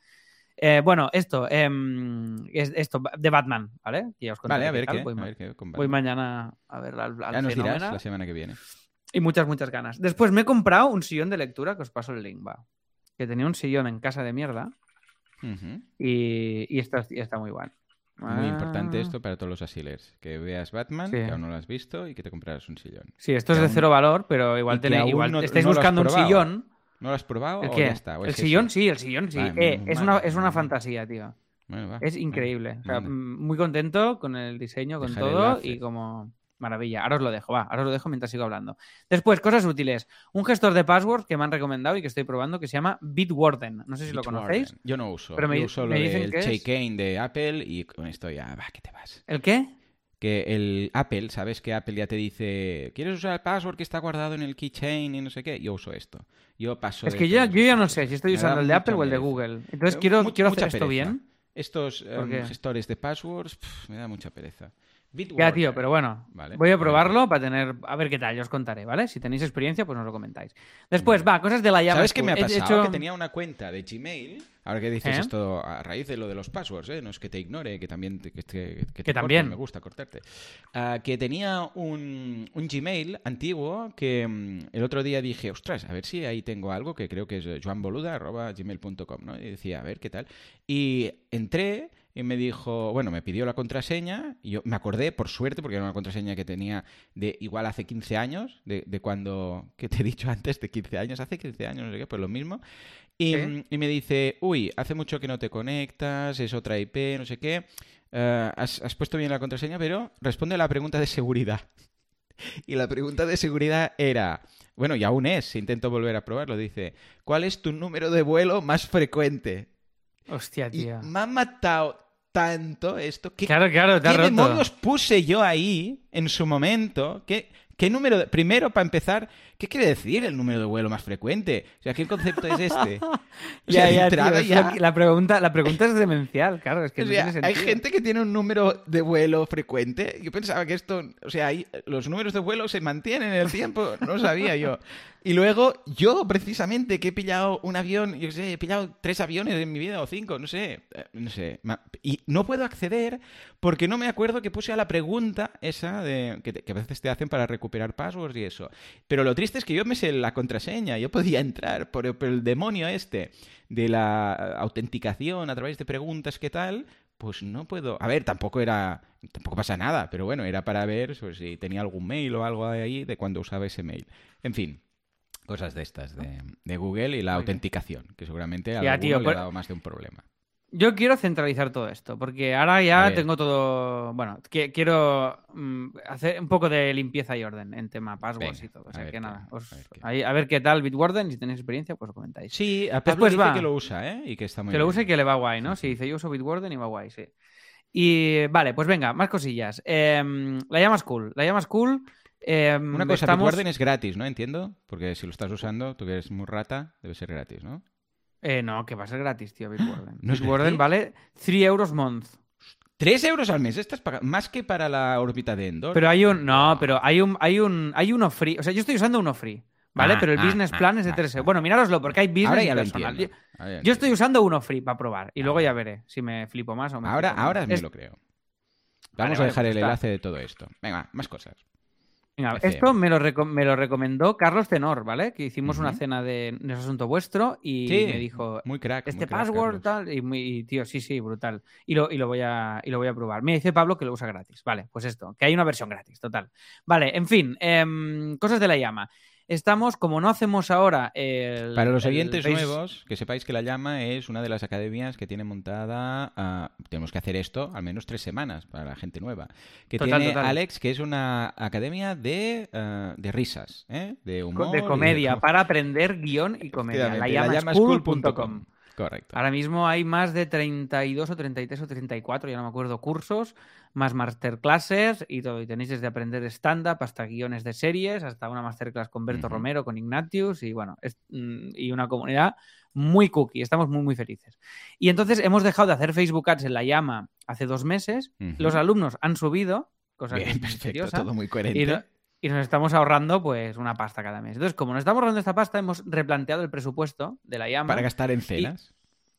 Eh, bueno, esto, es esto, de Batman, ¿vale? Que ya os contaré Vale, a qué ver tal. qué. Voy, a ma- ver qué con voy Batman. mañana a ver al, al Ya nos dirás la semana que viene. Y muchas, muchas ganas. Después me he comprado un sillón de lectura, que os paso el link, va. Que tenía un sillón en casa de mierda y, y está, muy bueno. Muy importante Ah. esto para todos los asilers. Que veas Batman, Sí. que aún no lo has visto, y que te compraras un sillón. Sí, esto es de cero valor, pero igual, tenéis, igual no- estáis no buscando un sillón. ¿No lo has probado ¿El o qué? ya está? ¿O el es sillón, eso? sí, el sillón, sí. Vale, Eh, es, mal, una, es una mal. fantasía, tío. Bueno, va, Es increíble. O sea, manda. mm, muy contento con el diseño, con Dejaré todo y como maravilla. Ahora os lo dejo, va. Ahora os lo dejo mientras sigo hablando. Después, cosas útiles. Un gestor de password que me han recomendado y que estoy probando que se llama Bitwarden. No sé si lo conocéis. Yo no uso. Pero me- Yo uso lo del Check-in de Apple y con esto ya, va, que te vas. ¿El qué? Que el Apple, ¿sabes? Que Apple ya te dice, ¿quieres usar el password que está guardado en el keychain y no sé qué? Yo uso esto. Yo paso Es que yo, yo ya no sé si estoy usando el de Apple o el de. Google. Entonces Eh, quiero, quiero hacer esto pereza. bien. Estos ¿Por em, gestores de passwords, me da mucha pereza. Ya, tío, pero bueno, Vale, voy a vale. probarlo para tener, a ver qué tal, yo os contaré, ¿vale? Si tenéis experiencia, pues nos lo comentáis. Después, va, cosas de la llave. ¿Sabes qué me ha He pasado? hecho- Que tenía una cuenta de Gmail. Ahora que dices ¿Eh? esto a raíz de lo de los passwords, ¿eh? no es que te ignore, que también te, que, te- que te Que corten, también. me gusta cortarte. Ah, que tenía un, un Gmail antiguo que mm, el otro día dije, ostras, a ver si ahí tengo algo que creo que es joanboluda.gmail.com, ¿no? Y decía, a ver qué tal. Y entré y me dijo, bueno, me pidió la contraseña y yo me acordé, por suerte, porque era una contraseña que tenía de igual hace 15 años, de, de cuando, que te he dicho antes, de 15 años, hace 15 años, no sé qué, pues lo mismo. Y, Sí. y me dice, uy, hace mucho que no te conectas, es otra IP, no sé qué. Eh, has, has puesto bien la contraseña, pero responde a la pregunta de seguridad. Y la pregunta de seguridad era, bueno, y aún es, intento volver a probarlo, dice, ¿cuál es tu número de vuelo más frecuente? Hostia, Y tío. me ha matado tanto esto. ¿Qué, Claro, claro, te ¿qué roto. demonios puse yo ahí en su momento? ¿Qué, qué número? de- Primero, para empezar, ¿qué quiere decir el número de vuelo más frecuente? O sea, ¿qué concepto es este? O sea, ya, tío, ya- la, pregunta, la pregunta es demencial, claro, es que o no sea, tiene hay gente que tiene un número de vuelo frecuente. Yo pensaba que esto, o sea, ahí los números de vuelo se mantienen en el tiempo. No sabía yo. Y luego yo, precisamente, que he pillado un avión, yo sé, he pillado tres aviones en mi vida o cinco, no sé, eh, no sé. Y no puedo acceder porque no me acuerdo que puse a la pregunta esa de que, te- que a veces te hacen para recuperar passwords y eso. Pero lo triste es que yo me sé la contraseña, yo podía entrar, por, por el demonio este de la autenticación a través de preguntas, ¿qué tal? Pues no puedo. A ver, tampoco era. Tampoco pasa nada, pero bueno, era para ver pues, si tenía algún mail o algo ahí de cuando usaba ese mail. En fin, cosas de estas de, de Google y la Muy bien. autenticación, que seguramente a Ya, tío, le ha dado más de un problema. Yo quiero centralizar todo esto, porque ahora ya tengo todo. Bueno, que- quiero mm, hacer un poco de limpieza y orden en tema passwords Venga, y todo. O sea que nada, a os- ver qué. ahí- a ver qué tal Bitwarden, si tenéis experiencia, pues lo comentáis. Sí, a Pablo Después dice va. que lo usa, ¿eh? Y que está muy que lo use y que le va guay, ¿no? Sí, dice yo uso Bitwarden y va guay, sí. Y vale, pues venga, más cosillas. Em, la llamas cool. La llamas cool. em, Una cosa, estamos... Bitwarden es gratis, ¿no? Entiendo. Porque si lo estás usando, tú que eres muy rata, debe ser gratis, ¿no? Eh, no, que va a ser gratis, tío, Bitwarden. ¿No es Bitwarden vale 3 euros month. ¿Tres euros al mes? Pagando más que para la órbita de Endor. Pero hay un. No, pero hay un, hay un. Hay uno free. O sea, yo estoy usando uno free. ¿Vale? Ah, pero el ah, business ah, plan es de ah, 3 ah. euros. Bueno, mirároslo, porque hay business Ahora y ya lo personal. Yo, Ahora ya yo estoy usando uno free para probar. Y luego ya veré si me flipo más o me Ahora, flipo menos. ahora me Es- lo creo. Vamos Vale, a vale, dejar pues el está. enlace de todo esto. Venga, más cosas. Venga, esto me lo, me lo recomendó Carlos Tenor, ¿vale? Que hicimos una cena de, de asunto vuestro y Sí, me dijo, muy crack. este muy crack, password Carlos. tal y, muy, y, tío sí sí brutal y lo, y lo voy a y lo voy a probar me dice Pablo que lo usa gratis vale pues esto que hay una versión gratis total vale en fin em, cosas de la llama estamos, como no hacemos ahora el... Para los oyentes nuevos, que sepáis que la llama es una de las academias que tiene montada. ah, tenemos que hacer esto al menos tres semanas para la gente nueva. Que Total, tiene total. Alex, que es una academia de, ah, de risas, ¿eh? de humor. de comedia, para aprender guion y comedia. Efectivamente, Layamaschool.com. layamaschool.com. Correcto. Ahora mismo hay más de 32 o 33 o 34, ya no me acuerdo, cursos, más masterclasses y todo. Y tenéis desde aprender stand-up hasta guiones de series, hasta una masterclass con Berto. Romero, con Ignatius y bueno, es- mm, y una comunidad muy cookie. Estamos muy, muy felices. Y entonces hemos dejado de hacer Facebook Ads en la llama hace dos meses. Ujú. Los alumnos han subido, cosa que es perfecto, misteriosa, todo muy coherente. y, no- y nos estamos ahorrando pues una pasta cada mes. Entonces, como nos estamos ahorrando esta pasta, hemos replanteado el presupuesto de la llama. Para gastar en cenas.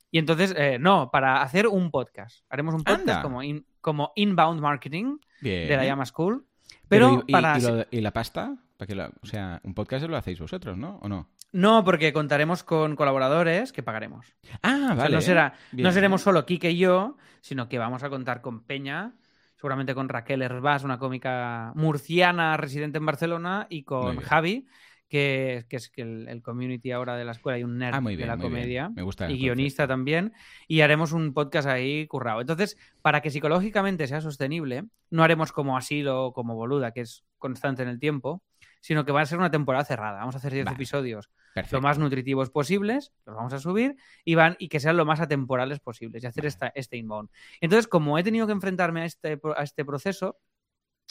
Y entonces, eh, no, para hacer un podcast. Haremos un podcast Anda. como, in- como inbound marketing Bien. de la Llama School. Pero, ¿y, y- para... y lo- y la pasta? ¿Para que la- o sea, un podcast lo hacéis vosotros, ¿no? ¿O no? No, porque contaremos con colaboradores que pagaremos. Ah, O sea, vale. no, será, Bien. no seremos solo Kike y yo, sino que vamos a contar con Peña, seguramente con Raquel Herbás, una cómica murciana residente en Barcelona, y con. Javi, que, que es que el, el community ahora de la escuela y un nerd Ah, de la comedia. Me gusta y guionista también, y haremos un podcast ahí currado. Entonces, para que psicológicamente sea sostenible, no haremos como Asilo o como Boluda, que es constante en el tiempo, sino que va a ser una temporada cerrada. Vamos a hacer 10 Vale. episodios Perfecto. lo más nutritivos posibles, los vamos a subir y van y que sean lo más atemporales posibles y hacer esta, este inbound. Entonces, como he tenido que enfrentarme a este, a este proceso,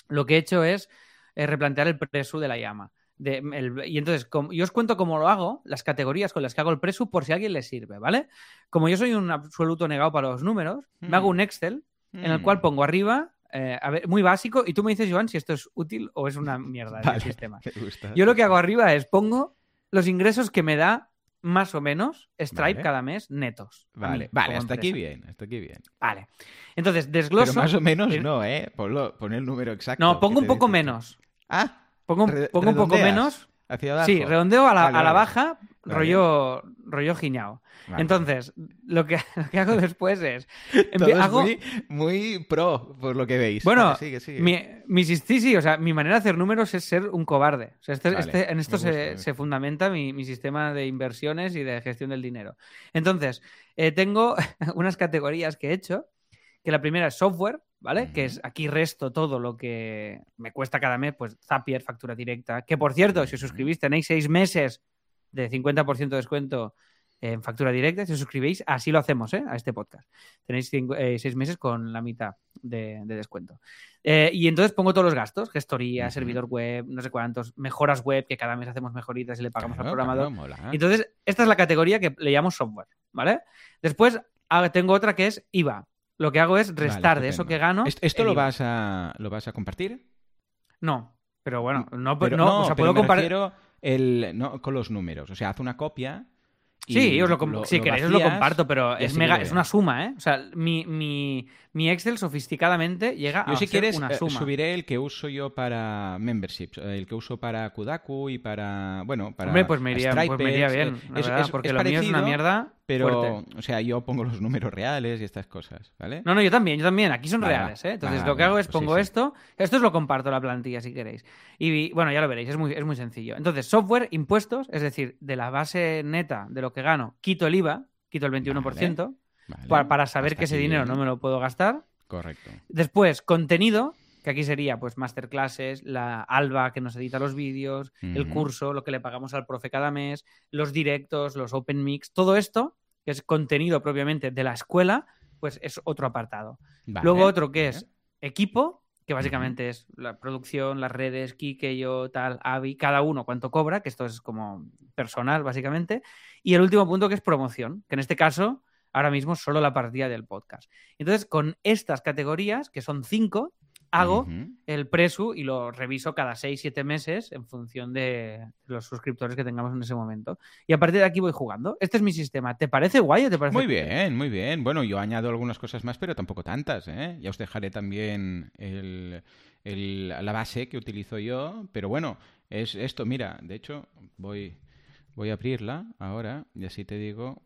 lo que he hecho es eh, replantear el presu de la llama. De, el- y entonces, como, yo os cuento cómo lo hago, las categorías con las que hago el presu, por si a alguien le sirve, ¿vale? Como yo soy un absoluto negado para los números, me hago Mm. un Excel en el Mm. cual pongo arriba, eh, a ver, muy básico, y tú me dices, Joan, si esto es útil o es una mierda el Vale, sistema. me gusta. Yo lo que hago arriba es pongo los ingresos que me da más o menos Stripe Vale. cada mes netos. Vale, mí, vale, hasta aquí bien, hasta aquí bien. Vale. Entonces, Pero desgloso. más o menos el- no, ¿eh? Ponlo, pon el número exacto. No, pongo un poco menos. Ah, Pongo, un- re- pongo un poco menos. Hacia abajo. Sí, redondeo a la, Vale, a la baja, Vale. rollo, rollo giñao. Vale. Entonces, lo que, lo que hago después es. Todo es hago, muy, muy pro, por lo que veis. Bueno, sigue, sigue. Mi, mi, sí, sí, o sea, mi manera de hacer números es ser un cobarde. O sea, este- este- en esto gusta, se, se fundamenta mi, mi sistema de inversiones y de gestión del dinero. Entonces, eh, tengo unas categorías que he hecho, que la primera es software, ¿vale? Que es aquí resto todo lo que me cuesta cada mes, pues Zapier, factura directa, que por cierto, si os suscribís tenéis seis meses de 50% de descuento en factura directa. Si os suscribís, así lo hacemos, ¿eh? A este podcast. Tenéis cinco- eh, seis meses con la mitad de, de descuento. Eh, y entonces pongo todos los gastos, gestoría, servidor web, no sé cuántos, mejoras web, que cada mes hacemos mejoritas y le pagamos Claro, al programador. mola. Y Entonces, esta es la categoría que le llamo software, ¿vale? Después ah, tengo otra que es IVA. Lo que hago es Vale, restar de eso que gano. ¿Est- ¿Esto lo IVA. vas, a, lo vas a compartir? No, pero bueno, no, Pero, no, o sea, pero puedo el, no, con los números. O sea, haz una copia. y Sí, os lo com- si queréis os lo comparto, pero es mega, es una suma, ¿eh? O sea, mi, mi, mi Excel sofisticadamente llega Yo a si quieres una eh, suma. subiré el que uso yo para memberships, eh, el que uso para Kudaku y para, bueno, para Hombre, pues me iría, pues me iría bien, eh, la es- verdad, es- porque es lo mío es una mierda Pero, fuerte. o sea, yo pongo los números reales y estas cosas, ¿vale? No, no, yo también, yo también. Aquí son Vale, reales, ¿eh? Entonces lo que hago es pues pongo sí. esto. Esto os lo comparto la plantilla si queréis. Y bueno, ya lo veréis, es muy, es muy sencillo. Entonces, software, impuestos, es decir, de la base neta de lo que gano, quito el IVA, quito el 21%, Vale, para, para saber que ese dinero no me lo puedo gastar. Correcto. Después, contenido, que aquí sería pues masterclasses, la Alba que nos edita los vídeos, el curso, lo que le pagamos al profe cada mes, los directos, los open mix, todo esto, que es contenido propiamente de la escuela, pues es otro apartado. Vale, Luego otro que vale. es equipo, que básicamente es la producción, las redes, Kike, yo, tal, Avi, cada uno cuánto cobra, que esto es como personal básicamente. Y el último punto que es promoción, que en este caso ahora mismo solo la partida del podcast. Entonces, con estas categorías, que son cinco, hago el presu y lo reviso cada seis, siete meses en función de los suscriptores que tengamos en ese momento. Y a partir de aquí voy jugando. Este es mi sistema. ¿Te parece guay o te parece Muy bien, muy bien. Bueno, yo añado algunas cosas más, pero tampoco tantas, ¿eh? Ya os dejaré también el, el- la base que utilizo yo, pero bueno, es esto, mira, de hecho, voy, voy a abrirla ahora y así te digo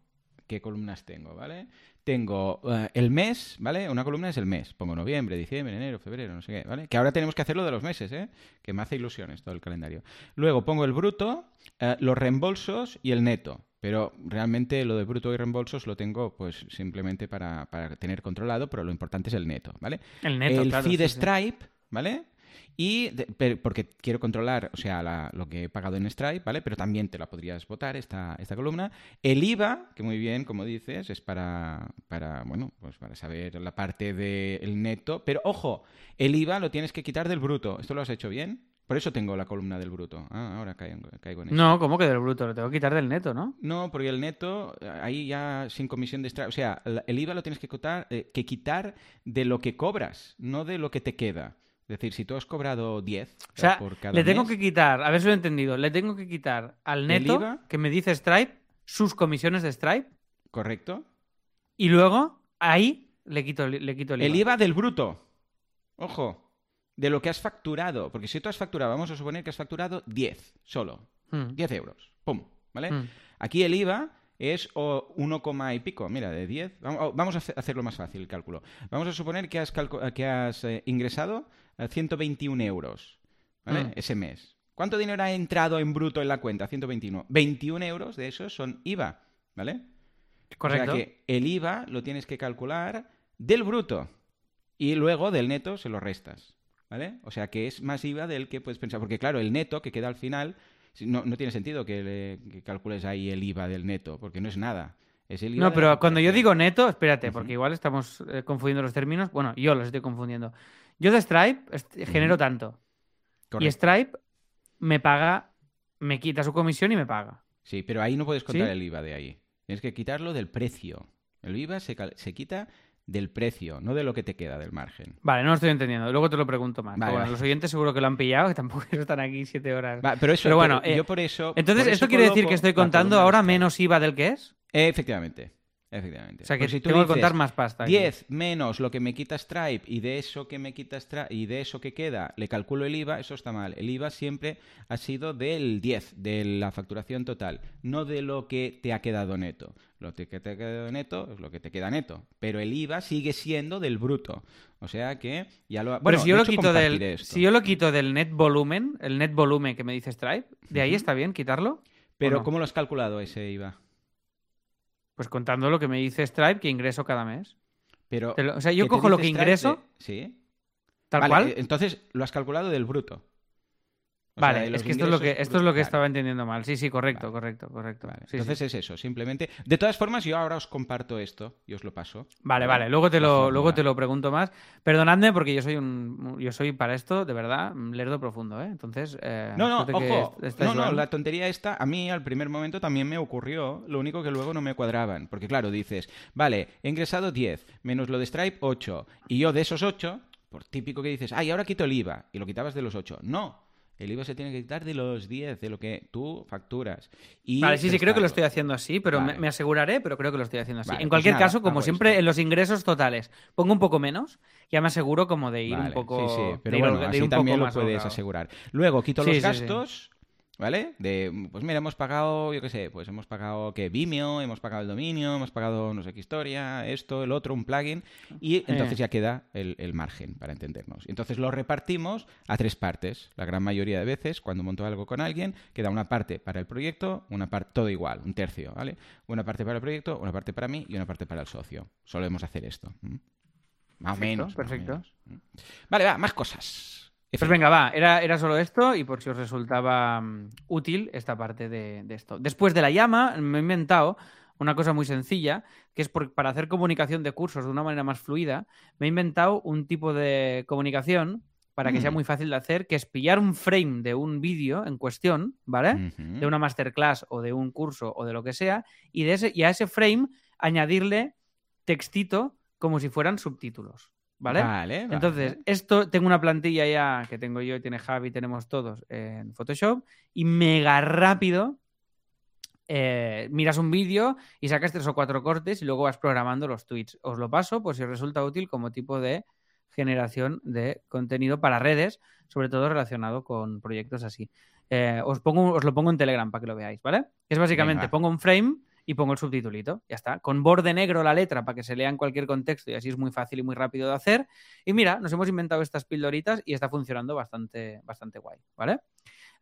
qué columnas tengo, ¿vale? tengo eh, el mes, ¿vale? Una columna es el mes. Pongo noviembre, diciembre, enero, febrero, no sé qué, ¿vale? Que ahora tenemos que hacerlo de los meses, ¿eh? Que me hace ilusiones todo el calendario. Luego pongo el bruto, eh, los reembolsos y el neto. Pero realmente lo de bruto y reembolsos lo tengo pues simplemente para, para tener controlado, pero lo importante es el neto, ¿vale? El neto, el claro, feed sí, sí. Stripe, ¿vale? Y de- pero- porque quiero controlar, o sea, la- lo que he pagado en Stripe, ¿vale? Pero también te la podrías votar esta, esta columna. El IVA, que muy bien, como dices, es para, para bueno, pues para saber la parte del neto. Pero ojo, el IVA lo tienes que quitar del bruto. ¿Esto lo has hecho bien? Por eso tengo la columna del bruto. Ah, ahora caigo, caigo en eso. No, ¿cómo que del bruto? Lo tengo que quitar del neto, ¿no? No, porque el neto, ahí ya sin comisión de Stripe. O sea, el IVA lo tienes que quitar, eh, que quitar de lo que cobras, no de lo que te queda. Es decir, si tú has cobrado 10 O sea, por cada le tengo mes, que quitar, a ver si lo he entendido, le tengo que quitar al ¿El neto IVA? que me dice Stripe sus comisiones de Stripe ¿correcto? y luego ahí le quito, le quito el IVA. El IVA del bruto. Ojo, de lo que has facturado. Porque si tú has facturado, vamos a suponer que has facturado 10 solo. Mm. 10 euros. ¡Pum! ¿Vale? Mm. Aquí el IVA es o 1, coma y pico. Mira, de 10. Vamos a hace- hacerlo más fácil el cálculo. Vamos a suponer que has, que has eh, ingresado eh, 121 euros ¿vale? Mm. ese mes. ¿Cuánto dinero ha entrado en bruto en la cuenta? 121. 21 euros de esos son IVA. ¿Vale? Correcto. O sea que el IVA lo tienes que calcular del bruto y luego del neto se lo restas. ¿Vale? O sea que es más IVA del que puedes pensar. Porque claro, el neto que queda al final, no, no tiene sentido que, le- que calcules ahí el IVA del neto, porque no es nada. Es el IVA No, pero cuando yo digo neto, espérate, porque igual estamos eh, confundiendo los términos. Bueno, yo los estoy confundiendo. Yo de Stripe genero tanto. Y. Stripe me paga, me quita su comisión y me paga. Sí, pero ahí no puedes contar ¿Sí? el IVA de ahí. Tienes que quitarlo del precio. El IVA se, se quita del precio, no de lo que te queda del margen. Vale, no lo estoy entendiendo. Luego te lo pregunto más. Vale, Pero bueno, vale. los oyentes seguro que lo han pillado, que tampoco están aquí siete horas. Va, pero eso, Pero bueno, pero eh, yo por eso. Entonces, por ¿esto eso quiere decir que estoy contando ahora menos IVA del que es? Eh, efectivamente. Efectivamente. O sea, que Pues si tú tengo que contar más pasta. aquí. 10 menos lo que me quita Stripe y de eso que me quita Stripe y de eso que queda le calculo el IVA, eso está mal. El IVA siempre ha sido del 10, de la facturación total, no de lo que te ha quedado neto. Lo que te ha quedado neto es lo que te queda neto, pero el IVA sigue siendo del bruto. O sea que ya lo... Pero Bueno, si yo, lo quito del, esto. si yo lo quito del net volumen, el net volumen que me dice Stripe, ¿de ahí está bien quitarlo? Pero. ¿cómo lo has calculado ese IVA? Pues contando lo que me dice Stripe que ingreso cada mes. Pero, lo- o sea, yo ¿qué te cojo lo que Stripe ingreso, de- Sí. tal Vale, cual. eh, Entonces lo has calculado del bruto. O Vale, es que esto es lo que, esto es lo que estaba entendiendo mal. Sí, sí, correcto, Vale. correcto, correcto. Vale, Sí, Entonces sí. es eso, simplemente. De todas formas, yo ahora os comparto esto y os lo paso. Vale, vale, luego te lo, luego te lo pregunto más. Perdonadme porque yo soy un yo soy para esto, de verdad, lerdo profundo, ¿eh? Entonces, eh, No, no, ojo. No, no, la tontería esta, a mí al primer momento también me ocurrió, lo único que luego no me cuadraban. Porque claro, dices, vale, he ingresado 10, menos lo de Stripe 8, y yo de esos 8, por típico que dices, ay, ahora quito el IVA, y lo quitabas de los 8. No, el IVA se tiene que quitar de los 10, de lo que tú facturas. Y Vale, sí, sí, creo que lo estoy haciendo así, pero me, Vale. me aseguraré, pero creo que lo estoy haciendo así. Vale, en pues cualquier nada, caso, como siempre, esto. en los ingresos totales pongo un poco menos, ya me aseguro como de ir un poco. Sí, sí, pero bueno, así también lo puedes asegurar. Luego quito Sí, los gastos, ¿vale? De, pues mira, hemos pagado, yo qué sé, pues hemos pagado, ¿qué? Vimeo, hemos pagado el dominio, hemos pagado no sé qué historia, esto, el otro, un plugin, y entonces Eh. ya queda el, el margen para entendernos. Entonces lo repartimos a tres partes. La gran mayoría de veces, cuando monto algo con alguien, queda una parte para el proyecto, una parte, todo igual, un tercio, ¿vale? Una parte para el proyecto, una parte para mí y una parte para el socio. Solemos hacer esto. Más o Perfecto, menos. más o perfecto. Vale, va, más cosas. Pues venga, va, era, era solo esto y por si os resultaba mm, útil esta parte de, de esto. Después de la llama, me he inventado una cosa muy sencilla, que es por- para hacer comunicación de cursos de una manera más fluida, me he inventado un tipo de comunicación para que sea Mm. muy fácil de hacer, que es pillar un frame de un vídeo en cuestión, ¿vale? De una masterclass o de un curso o de lo que sea, y, de ese, y a ese frame añadirle textito como si fueran subtítulos. ¿Vale? Vale, vale. Entonces, esto tengo una plantilla ya que tengo yo, tiene Javi, tenemos todos en Photoshop, y mega rápido eh, miras un vídeo y sacas tres o cuatro cortes y luego vas programando los tweets. Os lo paso por si os resulta útil como tipo de generación de contenido para redes, sobre todo relacionado con proyectos así. Eh, os, pongo, os lo pongo en Telegram para que lo veáis, ¿vale? Es básicamente, Venga. pongo un frame y pongo el subtitulito. Ya está. Con borde negro la letra para que se lea en cualquier contexto y así es muy fácil y muy rápido de hacer. Y mira, nos hemos inventado estas pildoritas y está funcionando bastante, bastante guay, ¿vale?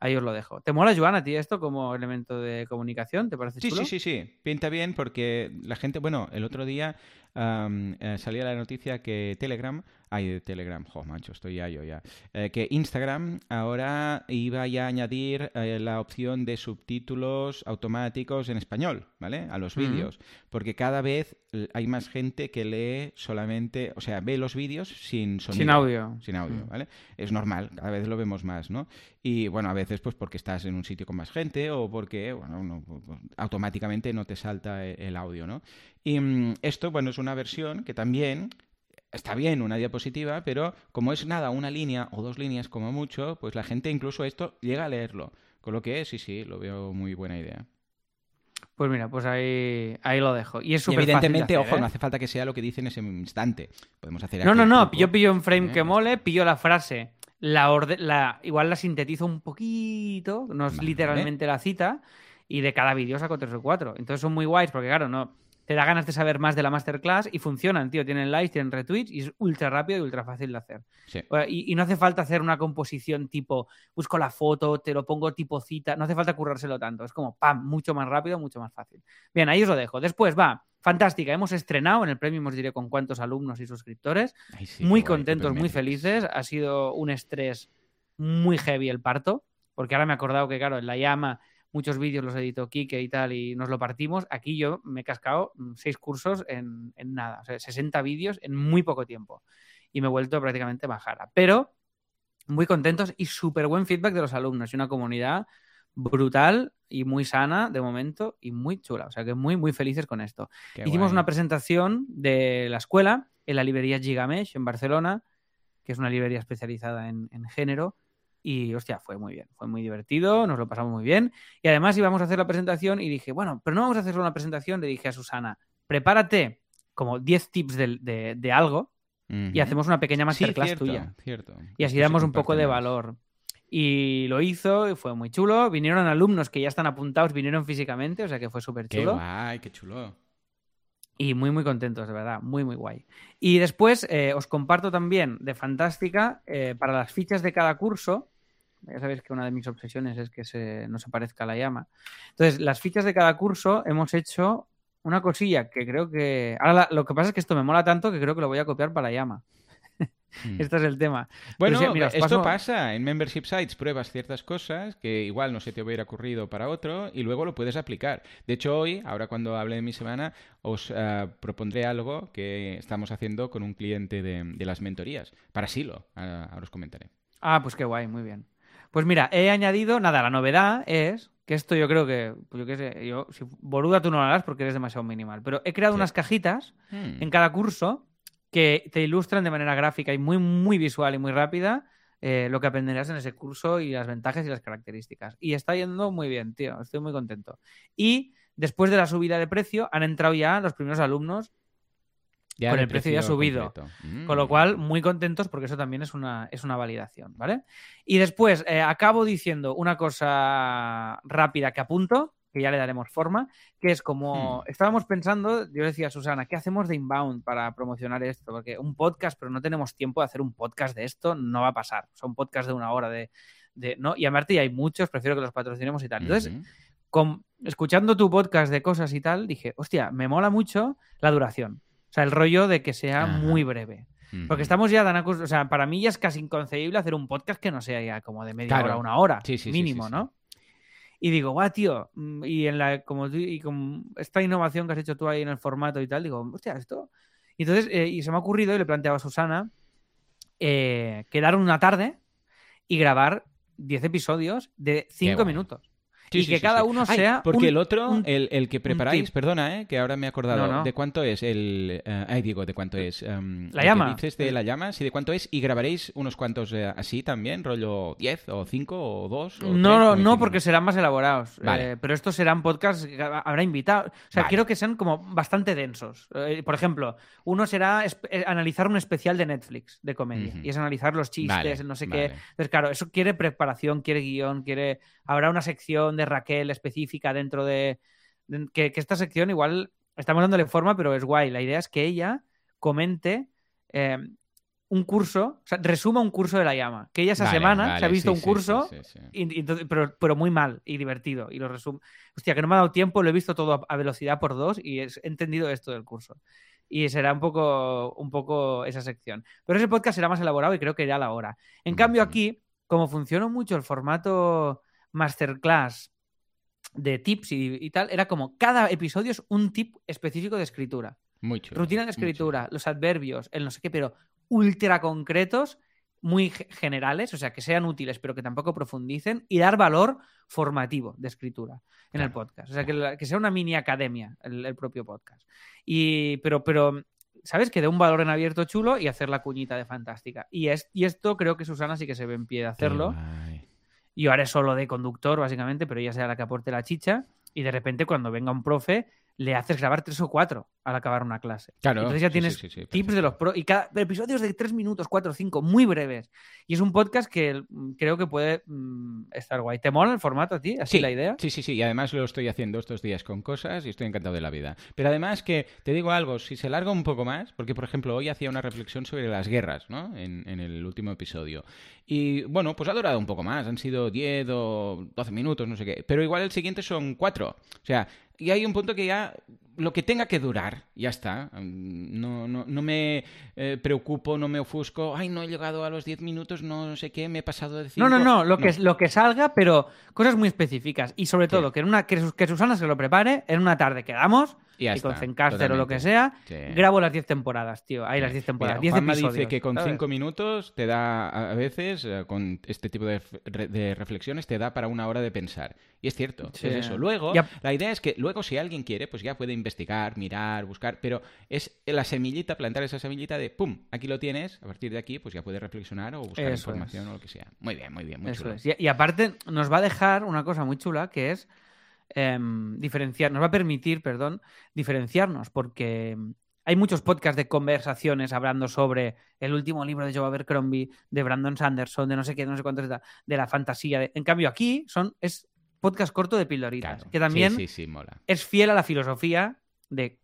Ahí os lo dejo. ¿Te mola, Joan, a ti esto como elemento de comunicación? ¿Te parece Sí, chulo? sí, sí, sí. Pinta bien porque la gente, bueno, el otro día eh, salía la noticia que Telegram, ay, Telegram, jo, macho, estoy ya yo ya, eh, que Instagram ahora iba ya a añadir eh, la opción de subtítulos automáticos en español, ¿vale? A los vídeos, porque cada vez hay más gente que lee solamente, o sea, ve los vídeos sin sonido. Sin audio. Sin audio. ¿vale? Es normal, cada vez lo vemos más, ¿no? Y bueno, a veces pues porque estás en un sitio con más gente o porque, bueno, no- pues, automáticamente no te salta e- el audio, ¿no? Y mm, esto, bueno, es una versión que también está bien, una diapositiva, pero como es nada, una línea o dos líneas como mucho, pues la gente incluso esto llega a leerlo. Con lo que sí, sí, lo veo muy buena idea. Pues mira, pues ahí, ahí lo dejo. Y es súper fácil de evidentemente, hacer, ojo, ¿eh? no hace falta que sea lo que dice en ese instante. Podemos hacer No, no, no. Yo pillo un frame ¿eh? que mole, pillo la frase, la, orde- la igual la sintetizo un poquito, no es Vale. literalmente la cita, y de cada vídeo saco tres o cuatro. Entonces son muy guays porque, claro, no te da ganas de saber más de la masterclass y funcionan, tío. Tienen likes, tienen retweets y es ultra rápido y ultra fácil de hacer. Sí. Y, y no hace falta hacer una composición tipo, busco la foto, te lo pongo tipo cita, no hace falta currárselo tanto. Es como, pam, mucho más rápido, mucho más fácil. Bien, ahí os lo dejo. Después va, fantástica, hemos estrenado, en el premio os diré con cuántos alumnos y suscriptores. Ay, sí, muy guay, contentos, muy felices. Ha sido un estrés muy heavy el parto, porque ahora me he acordado que, claro, en la llama muchos vídeos los editó Kike y tal y nos lo partimos. Aquí yo me he cascado mm, seis cursos en, en nada, o sea, 60 vídeos en muy poco tiempo y me he vuelto prácticamente majara. Pero muy contentos y súper buen feedback de los alumnos y una comunidad brutal y muy sana de momento y muy chula. O sea que muy, muy felices con esto. Qué Hicimos guay. una presentación de la escuela en la librería Gigamesh en Barcelona, que es una librería especializada en, en género. Y hostia, fue muy bien, fue muy divertido, nos lo pasamos muy bien. Y además íbamos a hacer la presentación y dije, bueno, pero no vamos a hacer una presentación, le dije a Susana, prepárate como 10 tips de, de- de algo y hacemos una pequeña Sí, masterclass cierto, tuya. cierto. Y así damos un poco de valor. Y lo hizo y fue muy chulo. Vinieron alumnos que ya están apuntados, vinieron físicamente, o sea que fue súper Qué chulo. guay, qué chulo. Y muy, muy contentos, de verdad. Muy, muy guay. Y después eh, os comparto también de Fantástica eh, para las fichas de cada curso. Ya sabéis que una de mis obsesiones es que se, no se parezca a la llama. Entonces, las fichas de cada curso hemos hecho una cosilla que creo que. Ahora, la- lo que pasa es que esto me mola tanto que creo que lo voy a copiar para la llama. Mm. Este es el tema. Bueno, mira, esto pasa. En Membership Sites pruebas ciertas cosas que igual no se te hubiera ocurrido para otro y luego lo puedes aplicar. De hecho, hoy, ahora cuando hable de mi semana, os eh, propondré algo que estamos haciendo con un cliente de, de las mentorías. Para Silo. Ahora, ahora os comentaré. Ah, pues qué guay, muy bien. Pues mira, he añadido, nada, la novedad es que esto yo creo que, pues yo qué sé, yo, si boluda tú no lo harás porque eres demasiado minimal, pero he creado Sí. unas cajitas Hmm. en cada curso que te ilustran de manera gráfica y muy, muy visual y muy rápida eh, lo que aprenderás en ese curso y las ventajas y las características. Y está yendo muy bien, tío, estoy muy contento. Y después de la subida de precio han entrado ya los primeros alumnos Ya con el precio ya subido. Mm. con lo cual, muy contentos porque eso también es una, es una validación, ¿vale? Y después, eh, acabo diciendo una cosa rápida que apunto, que ya le daremos forma, que es como Hmm. estábamos pensando, yo decía a Susana, ¿qué hacemos de inbound para promocionar esto? Porque un podcast, pero no tenemos tiempo de hacer un podcast de esto, no va a pasar. O sea, un podcast de una hora de... de ¿no? Y aparte ya hay muchos, prefiero que los patrocinemos y tal. Entonces, con- escuchando tu podcast de cosas y tal, dije, hostia, me mola mucho la duración. O sea, el rollo de que sea Ajá. muy breve. Porque estamos ya tan acostumbrados. O sea, para mí ya es casi inconcebible hacer un podcast que no sea ya como de media Claro. hora a una hora. Sí, sí, mínimo, sí. ¿no? Y digo, guau, tío. mm, Y en la, como tú- y con esta innovación que has hecho tú ahí en el formato y tal, digo, hostia, esto. Y entonces, eh, y se me ha ocurrido y le planteaba a Susana eh, quedar una tarde y grabar 10 episodios de 5 guay. minutos. Sí, y sí, que sí, cada uno Ay, sea. Porque un- el otro, un- el, el que preparáis, perdona, ¿eh? que ahora me he acordado. No, no. ¿De cuánto es el. eh, ay, digo, ¿de cuánto es? Em, La llama. dices de la llama, sí, ¿de cuánto es? ¿Y grabaréis unos cuantos eh, así también? ¿Rollo 10 o 5 o 2? No, no, no, porque serán más elaborados. Vale. Eh, pero estos serán podcasts que habrá invitado. O sea, Vale. quiero que sean como bastante densos. Eh, por ejemplo, uno será analizar un especial de Netflix de comedia. Y es analizar los chistes, Vale, no sé vale. qué. Entonces, claro, eso quiere preparación, quiere guion, quiere. Habrá una sección de Raquel específica dentro de, que, que esta sección igual estamos dándole forma, pero es guay. La idea es que ella comente eh, un curso, o sea, resuma un curso de la llama. Que ella esa Vale, semana vale, se ha visto sí, un curso, sí, sí, sí. y- y entonces- pero, pero muy mal y divertido. Y lo resume. Hostia, que no me ha dado tiempo, lo he visto todo a, a velocidad por dos y es- he entendido esto del curso. Y será un poco, un poco esa sección. Pero ese podcast será más elaborado y creo que irá a la hora. En cambio, aquí, como funciona mucho el formato masterclass de tips y, y tal, era como cada episodio es un tip específico de escritura. Muy chulo. Rutina de escritura, los adverbios, el no sé qué, pero ultra concretos, muy ge- generales, o sea, que sean útiles, pero que tampoco profundicen, y dar valor formativo de escritura en el podcast. O sea, que, la- que sea una mini academia el, el propio podcast. Y, pero, pero, ¿sabes? Que dé un valor en abierto chulo y hacer la cuñita de fantástica. Y, es, y esto creo que Susana sí que se ve en pie de hacerlo. Yo haré solo de conductor, básicamente, pero ella será la que aporte la chicha. Y de repente, cuando venga un profe, le haces grabar tres o cuatro al acabar una clase. Claro. Entonces ya sí, tienes sí, sí, tips de los pro y cada episodios de tres minutos, cuatro cinco, muy breves. Y es un podcast que mm, creo que puede mm, estar guay. ¿Te mola el formato a ti? ¿Así Sí, la idea? Sí, sí, sí. Y además lo estoy haciendo estos días con cosas y estoy encantado de la vida. Pero además que te digo algo, si se larga un poco más, porque por ejemplo hoy hacía una reflexión sobre las guerras, ¿no? En, en el último episodio. Y bueno, pues ha durado un poco más. Han sido 10 o 12 minutos, no sé qué. Pero igual el siguiente son 4. O sea, y hay un punto que ya lo que tenga que durar, ya está. Mm, No, no, no me eh, preocupo, no me ofusco. Ay, no he llegado a los 10 minutos, no sé qué, me he pasado de 5. No, no, no, lo que, lo que salga, pero cosas muy específicas. Y sobre Sí. todo, que, en una, que, que Susana se lo prepare, en una tarde quedamos, Y ya y con Zencaster o lo que sea, Sí. grabo las 10 temporadas, tío. Hay las 10 temporadas, 10 Mira, episodios. dice que con ¿sabes? 5 minutos te da, a veces, eh, con este tipo de, re- de reflexiones, te da para una hora de pensar. Y es cierto, Sí. es eso. Luego, Ya- la idea es que luego si alguien quiere, pues ya puede investigar, mirar, buscar, pero es la semillita, plantar esa semillita de, ¡pum!, aquí lo tienes, a partir de aquí, pues ya puedes reflexionar o buscar Eso información es. o lo que sea. Muy bien, muy bien, muy Eso chulo. es. Y, y aparte nos va a dejar una cosa muy chula que es em, diferenciar, nos va a permitir, perdón, diferenciarnos, porque hay muchos podcasts de conversaciones hablando sobre el último libro de Joe Abercrombie, de Brandon Sanderson, de no sé qué, no sé cuántos, de, de la fantasía. de- En cambio, aquí son es podcast corto de pildoritas, Claro. que también Sí, sí, sí, mola. es fiel a la filosofía de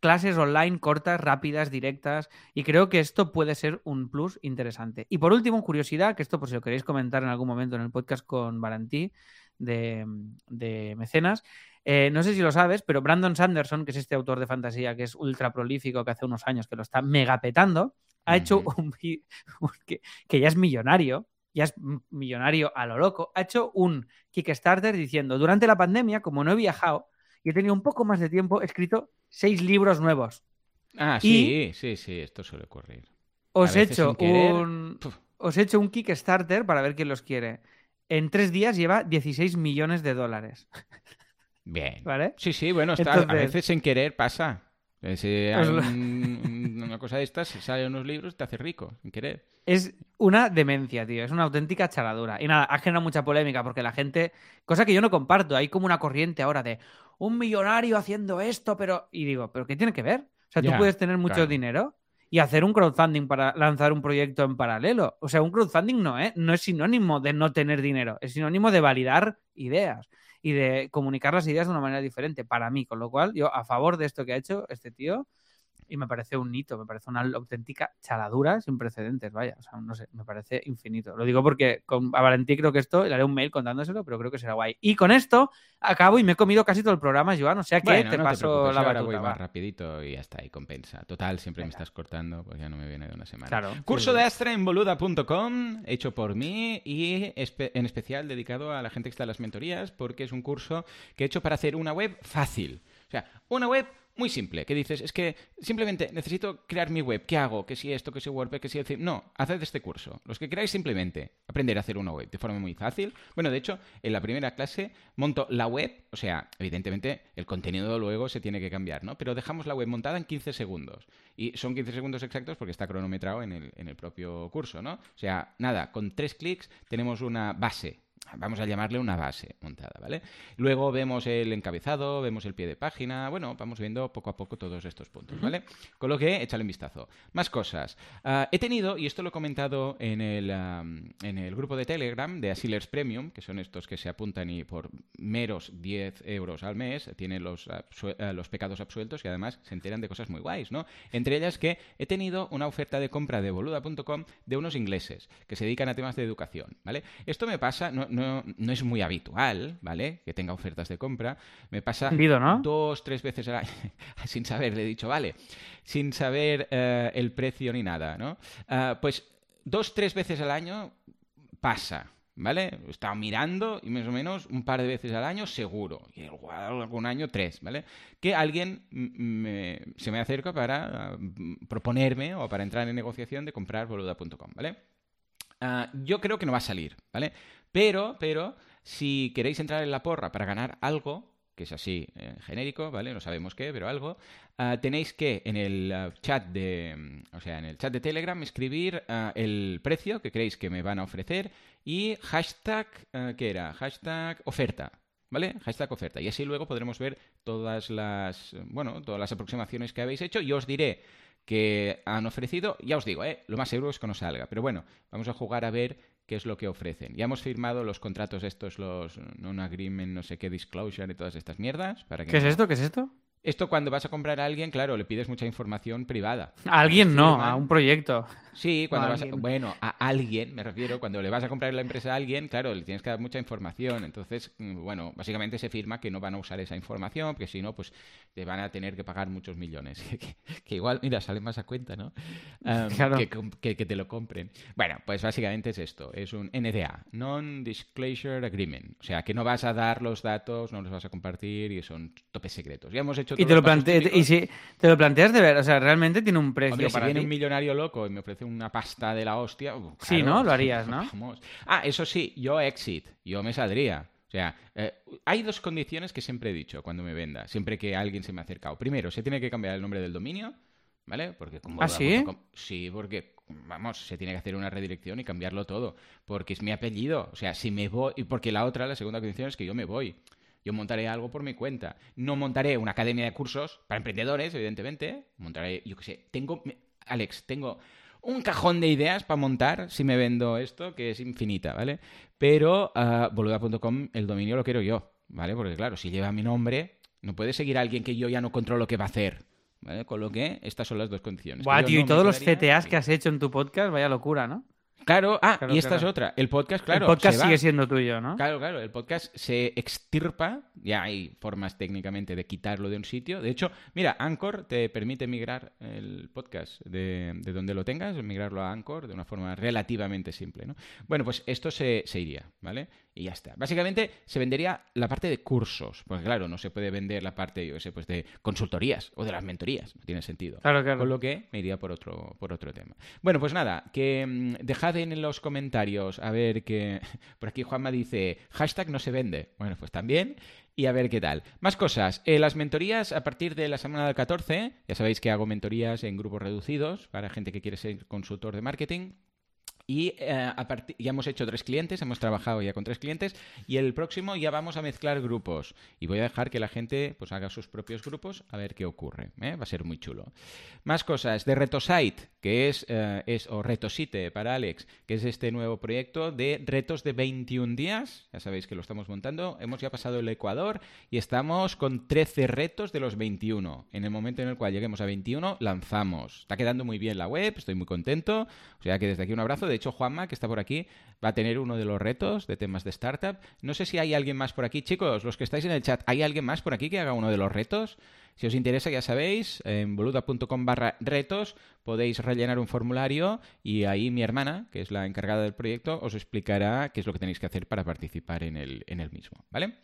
clases online cortas, rápidas, directas, y creo que esto puede ser un plus interesante. Y por último, curiosidad, que esto por si lo queréis comentar en algún momento en el podcast con Valentí de, de Mecenas, eh, no sé si lo sabes, pero Brandon Sanderson, que es este autor de fantasía que es ultra prolífico, que hace unos años que lo está megapetando, ha hecho un, vi- un- que, que ya es millonario, ya es millonario a lo loco, ha hecho un Kickstarter diciendo, durante la pandemia, como no he viajado y he tenido un poco más de tiempo, he escrito seis libros nuevos. Ah, Y- sí, sí, sí, esto suele ocurrir. Os he hecho querer, un... puf. Os he hecho un Kickstarter para ver quién los quiere. En tres días lleva 16 millones de dólares. Bien. ¿Vale? Sí, sí, bueno, está, a veces sin querer pasa. Si hay un- una cosa de estas, si salen unos libros, te hace rico, sin querer. Es una demencia, tío. Es una auténtica charadura. Y nada, ha generado mucha polémica porque la gente. Cosa que yo no comparto. Hay como una corriente ahora de un millonario haciendo esto, pero. Y digo, ¿pero qué tiene que ver? O sea, tú puedes tener mucho claro. dinero y hacer un crowdfunding para lanzar un proyecto en paralelo. O sea, un crowdfunding no, ¿eh? no es sinónimo de no tener dinero. Es sinónimo de validar ideas y de comunicar las ideas de una manera diferente para mí. Con lo cual, yo a favor de esto que ha hecho este tío. Y me parece un hito, me parece una auténtica chaladura sin precedentes, vaya. O sea, no sé, me parece infinito. Lo digo porque con, a Valentí creo que esto, le haré un mail contándoselo, pero creo que será guay. Y con esto acabo y me he comido casi todo el programa, Joan. O sea que Bueno, te no paso la ahora batuta. voy va. más rapidito y ya está, y compensa. Total, siempre me estás cortando, pues ya no me viene de una semana. Claro. Curso Sí, de. Astra en boluda.com, hecho por mí y espe- en especial dedicado a la gente que está en las mentorías, porque es un curso que he hecho para hacer una web fácil. O sea, una web muy simple, que dices, es que simplemente necesito crear mi web, ¿qué hago? Que si esto, que si WordPress, que si el... No, haced este curso. Los que queráis simplemente aprender a hacer una web de forma muy fácil. Bueno, de hecho, en la primera clase monto la web, o sea, evidentemente el contenido luego se tiene que cambiar, ¿no? Pero dejamos la web montada en 15 segundos. Y son 15 segundos exactos porque está cronometrado en el, en el propio curso, ¿no? O sea, nada, con tres clics tenemos una base vamos a llamarle una base montada, ¿vale? Luego vemos el encabezado, vemos el pie de página, bueno, vamos viendo poco a poco todos estos puntos, ¿vale? Con lo que, échale un vistazo. Más cosas. Ah, he tenido, y esto lo he comentado en el, en el grupo de Telegram de Asilers Premium, que son estos que se apuntan y por meros 10 euros al mes tienen los, eh, los pecados absueltos y además se enteran de cosas muy guays, ¿no? Entre ellas que he tenido una oferta de compra de boluda.com de unos ingleses que se dedican a temas de educación, ¿vale? Esto me pasa, no, no, no es muy habitual, ¿vale? Que tenga ofertas de compra. Me pasa dos, tres veces al año, sin saber, le he dicho, vale, sin saber eh, el precio ni nada, ¿no? Ah, pues dos, tres veces al año pasa, ¿vale? He estado mirando y más o menos un par de veces al año seguro. Y algún año tres, ¿vale? Que alguien se me acerca para mm, proponerme o para entrar en negociación de comprar boluda.com, ¿vale? Ah, yo creo que no va a salir, ¿vale? Pero, pero, si queréis entrar en la porra para ganar algo, que es así eh, genérico, ¿vale? No sabemos qué, pero algo. Ah, tenéis que en el ah, chat de, o sea, en el chat de Telegram escribir el precio que creéis que me van a ofrecer y hashtag, ¿qué era? Hashtag oferta, ¿Vale? Hashtag oferta. Y así luego podremos ver todas las, bueno, todas las aproximaciones que habéis hecho. Y os diré que han ofrecido, ya os digo, ¿eh? lo más seguro es que no salga, pero bueno, vamos a jugar a ver qué es lo que ofrecen. Ya hemos firmado los contratos estos, los non-agreement, no sé qué, disclosure y todas estas mierdas. Para que ¿Qué es esto? ¿Qué es esto? Esto cuando vas a comprar a alguien, claro, le pides mucha información privada. A alguien no, a un proyecto. Sí, cuando vas a, bueno, a alguien, me refiero, cuando le vas a comprar la empresa a alguien, claro, le tienes que dar mucha información. Entonces, mm, bueno, básicamente se firma que no van a usar esa información, porque si no, pues te van a tener que pagar muchos millones. que, igual, mira, sale más a cuenta, ¿no? claro. que, que, te lo compren. Bueno, pues básicamente es esto, es un NDA, Non-Disclosure Agreement. O sea, que no vas a dar los datos, no los vas a compartir y son topes secretos. Ya hemos hecho y te lo, y si te lo planteas de ver, o sea, realmente tiene un precio Hombre, para si viene un millonario loco y me ofrece una pasta de la hostia... sí, ¿no? Lo harías, ¿no? Ah, eso sí, yo exit, yo me saldría. O sea, eh, hay dos condiciones que siempre he dicho cuando me venda, siempre que alguien se me ha acercado. Primero, se tiene que cambiar el nombre del dominio, ¿vale? Porque como ¿Ah, sí? Sí, porque, vamos, se tiene que hacer una redirección y cambiarlo todo. Porque es mi apellido. O sea, si me voy... Porque la otra, la segunda condición es que yo me voy. Yo montaré algo por mi cuenta. No montaré una academia de cursos para emprendedores, evidentemente. Montaré, yo qué sé, tengo, Alex, tengo un cajón de ideas para montar si me vendo esto, que es infinita, ¿vale? Pero uh, boluda.com, el dominio lo quiero yo, ¿vale? Porque claro, si lleva mi nombre, no puede seguir alguien que yo ya no controlo qué va a hacer. ¿Vale? Con lo que estas son las dos condiciones. Buah, tío, y todos los CTAs que has hecho en tu podcast, vaya locura, ¿no? Claro, ah, y esta es otra. El podcast, claro. El podcast sigue siendo tuyo, ¿no? Claro, claro. El podcast se extirpa. Ya hay formas técnicamente de quitarlo de un sitio. De hecho, mira, Anchor te permite migrar el podcast de, donde lo tengas, migrarlo a Anchor de una forma relativamente simple, ¿no? Bueno, pues esto se, se iría, ¿vale? y ya está. Básicamente se vendería la parte de cursos, porque claro, no se puede vender la parte, yo sé, pues de consultorías o de las mentorías, no tiene sentido. Claro, claro. Con lo que me iría por otro, por otro tema. Bueno, pues nada, que mm, dejad en los comentarios a ver que... Por aquí Juanma dice, hashtag no se vende. Bueno, pues también y a ver qué tal. Más cosas. Eh, las mentorías a partir de la semana del 14, ya sabéis que hago mentorías en grupos reducidos para gente que quiere ser consultor de marketing. Y eh, ya hemos hecho tres clientes, hemos trabajado ya con tres clientes y el próximo ya vamos a mezclar grupos. Y voy a dejar que la gente pues haga sus propios grupos a ver qué ocurre. ¿eh? Va a ser muy chulo. Más cosas de Retosite, que es, eh, es, o Retosite para Alex, que es este nuevo proyecto de retos de 21 días. Ya sabéis que lo estamos montando. Hemos ya pasado el Ecuador y estamos con 13 retos de los 21. En el momento en el cual lleguemos a 21, lanzamos. Está quedando muy bien la web, estoy muy contento. O sea que desde aquí un abrazo. De hecho, Juanma, que está por aquí, va a tener uno de los retos de temas de startup. No sé si hay alguien más por aquí. Chicos, los que estáis en el chat, ¿hay alguien más por aquí que haga uno de los retos? Si os interesa, ya sabéis, en boluda.com barra retos podéis rellenar un formulario y ahí mi hermana, que es la encargada del proyecto, os explicará qué es lo que tenéis que hacer para participar en el, en el mismo, ¿vale?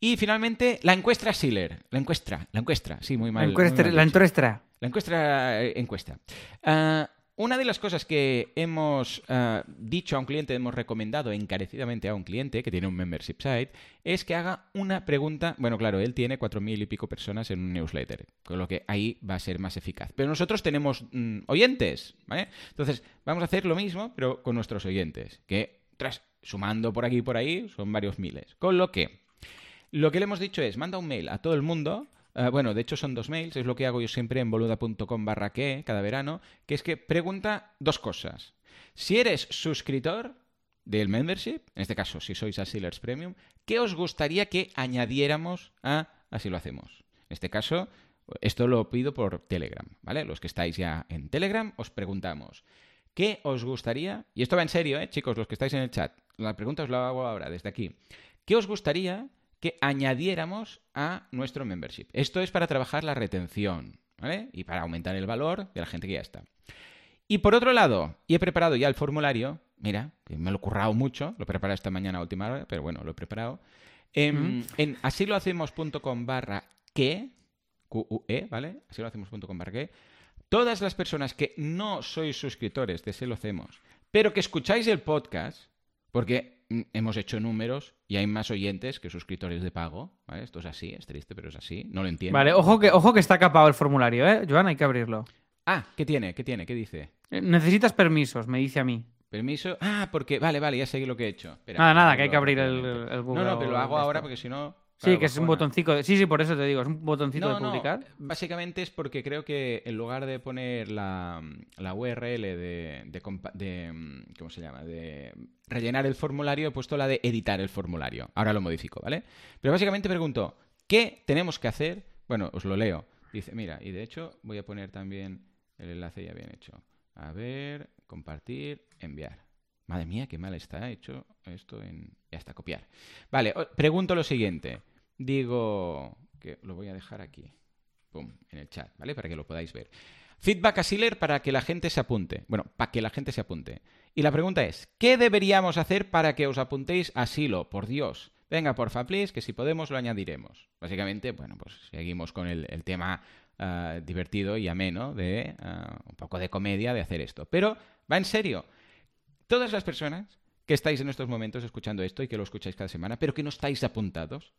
Y finalmente, la encuesta Siller. La encuesta, la encuesta, sí, muy mal. La encuesta. la encuesta. La encuesta, eh, encuesta. Ah, una de las cosas que hemos eh, dicho a un cliente, hemos recomendado encarecidamente a un cliente que tiene un membership site, es que haga una pregunta. Bueno, claro, él tiene cuatro mil y pico personas en un newsletter, con lo que ahí va a ser más eficaz. Pero nosotros tenemos mm, oyentes, ¿vale? Entonces, vamos a hacer lo mismo, pero con nuestros oyentes, que tras sumando por aquí y por ahí, son varios miles. Con lo que, lo que le hemos dicho es, manda un mail a todo el mundo. Eh, bueno, de hecho son dos mails, es lo que hago yo siempre en boluda.com barra que cada verano, que es que pregunta dos cosas. Si eres suscriptor del membership, en este caso si sois Asilers Premium, ¿qué os gustaría que añadiéramos a Así lo hacemos? En este caso, esto lo pido por Telegram, ¿vale? Los que estáis ya en Telegram, os preguntamos, ¿qué os gustaría? Y esto va en serio, ¿eh, chicos, los que estáis en el chat. La pregunta os la hago ahora, desde aquí. ¿Qué os gustaría que añadiéramos a nuestro membership? Esto es para trabajar la retención, ¿vale? Y para aumentar el valor de la gente que ya está. Y por otro lado, y he preparado ya el formulario, mira, que me lo he currado mucho, lo he preparado esta mañana a última hora, pero bueno, lo he preparado. En, en asilohacemos.com barra que, QUE, ¿vale? Asilohacemos.com barra que, todas las personas que no sois suscriptores de Se lo hacemos, pero que escucháis el podcast, porque mm, hemos hecho números y hay más oyentes que suscriptores de pago, ¿vale? Esto es así, es triste, pero es así, no lo entiendo. Vale, ojo que, ojo que está capado el formulario, ¿eh? Joan, hay que abrirlo. Ah, ¿qué tiene? ¿Qué tiene? ¿Qué dice? Eh, Necesitas permisos, me dice a mí. Permiso. Ah, porque. Vale, vale, ya sé lo que he hecho. Espera, Nada, nada, que hay que abrir el, el Google. No, no, pero lo hago ahora porque si no. Sí, que es un botoncito. Sí, sí, por eso te digo, es un botoncito No, de no, publicar. básicamente es porque creo que en lugar de poner la, la URL de, de de, mm, ¿Cómo se llama? De rellenar el formulario, he puesto la de editar el formulario. Ahora lo modifico, ¿vale? Pero básicamente pregunto, ¿qué tenemos que hacer? Bueno, os lo leo. Dice, mira, y de hecho voy a poner también el enlace ya bien hecho. A ver, compartir, enviar. Madre mía, qué mal está hecho esto en... Ya está, copiar. Vale, pregunto lo siguiente. Digo que lo voy a dejar aquí. Pum, en el chat, ¿vale? Para que lo podáis ver. Feedback a para que la gente se apunte. Bueno, para que la gente se apunte. Y la pregunta es, ¿qué deberíamos hacer para que os apuntéis a Silo? Por Dios. Venga, porfa, please, que si podemos lo añadiremos. Básicamente, bueno, pues seguimos con el, el tema ah, divertido y ameno de ah, un poco de comedia de hacer esto. Pero va en serio. Todas las personas que estáis en estos momentos escuchando esto y que lo escucháis cada semana, pero que no estáis apuntados,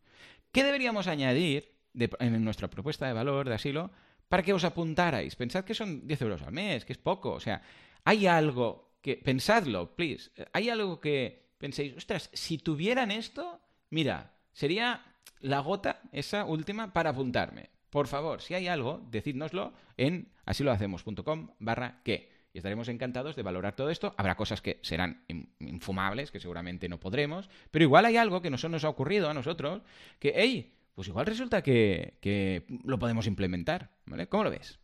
¿qué deberíamos añadir de- en nuestra propuesta de valor de asilo para que os apuntarais? Pensad que son 10 euros al mes, que es poco. O sea, hay algo que... Pensadlo, please. Hay algo que penséis, ostras, si tuvieran esto, mira, sería la gota esa última para apuntarme. Por favor, si hay algo, decídnoslo en asilohacemos.com barra que. Y estaremos encantados de valorar todo esto. Habrá cosas que serán in- infumables, que seguramente no podremos, pero igual hay algo que no se nos ha ocurrido a nosotros, que, hey, pues igual resulta que, que lo podemos implementar, ¿vale? ¿Cómo lo ves?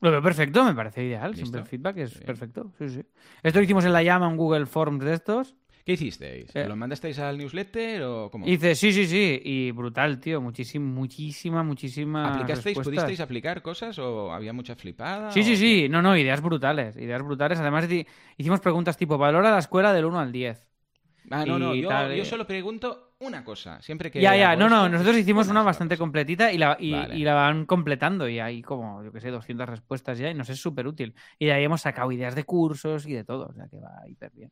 Lo veo perfecto, me parece ideal. ¿Listo? Siempre el feedback es perfecto. Sí, sí. Esto lo hicimos en la llama, un Google Forms de estos. ¿Qué hicisteis? Eh. ¿Lo mandasteis al newsletter o cómo? Y dice, sí, sí, sí. Y brutal, tío. Muchísima, muchísima, muchísima. ¿Aplicasteis? respuestas. ¿Pudisteis aplicar cosas o había mucha flipada? Sí, sí, qué? sí. No, no, ideas brutales. Ideas brutales. Además, hicimos preguntas tipo, valora la escuela del 1 al 10. Ah, no, no, yo, tal, yo eh. solo pregunto una cosa. Siempre que Ya, ya, no, no, nosotros hicimos una bastante completita y la, y, Vale. y la van completando y hay como, yo qué sé, 200 respuestas ya y nos es súper útil. Y de ahí hemos sacado ideas de cursos y de todo, o sea que va hiper bien.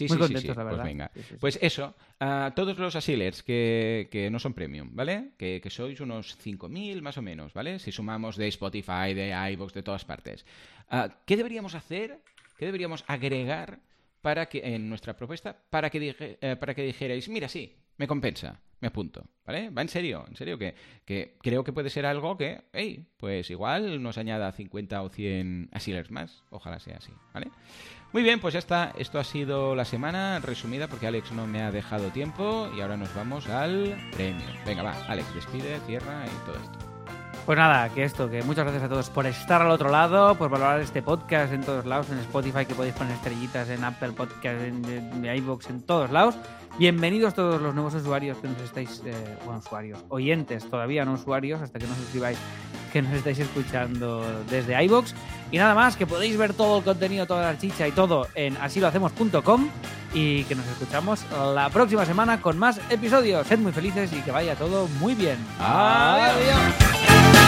Sí, Muy sí, sí, contentos, sí. la verdad. Pues venga. Sí. Pues eso, a todos los asilers que, que no son premium, ¿vale? Que, que sois unos 5.000 más o menos, ¿vale? Si sumamos de Spotify, de iVoox, de todas partes. Ah, ¿Qué deberíamos hacer? ¿Qué deberíamos agregar para que en nuestra propuesta para que, dije- eh, para que dijerais, mira, sí, me compensa, me apunto, ¿vale? Va en serio, en serio, que, que creo que puede ser algo que, hey, pues igual nos añada 50 o 100 asilers más, ojalá sea así, ¿vale? Muy bien, pues ya está. Esto ha sido la semana resumida porque Alex no me ha dejado tiempo y ahora nos vamos al premio. Venga, va, Alex, despide, cierra y todo esto. Pues nada, que esto, que muchas gracias a todos por estar al otro lado, por valorar este podcast en todos lados, en Spotify, que podéis poner estrellitas, en Apple Podcast, en, en iVoox, en todos lados. Bienvenidos todos los nuevos usuarios que nos estáis, eh, bueno, usuarios, oyentes, todavía no usuarios, hasta que no suscribáis, que nos estáis escuchando desde iVoox. Y nada más, que podéis ver todo el contenido, toda la chicha y todo en asilohacemos.com y que nos escuchamos la próxima semana con más episodios. Sed muy felices y que vaya todo muy bien. Adiós. Adiós.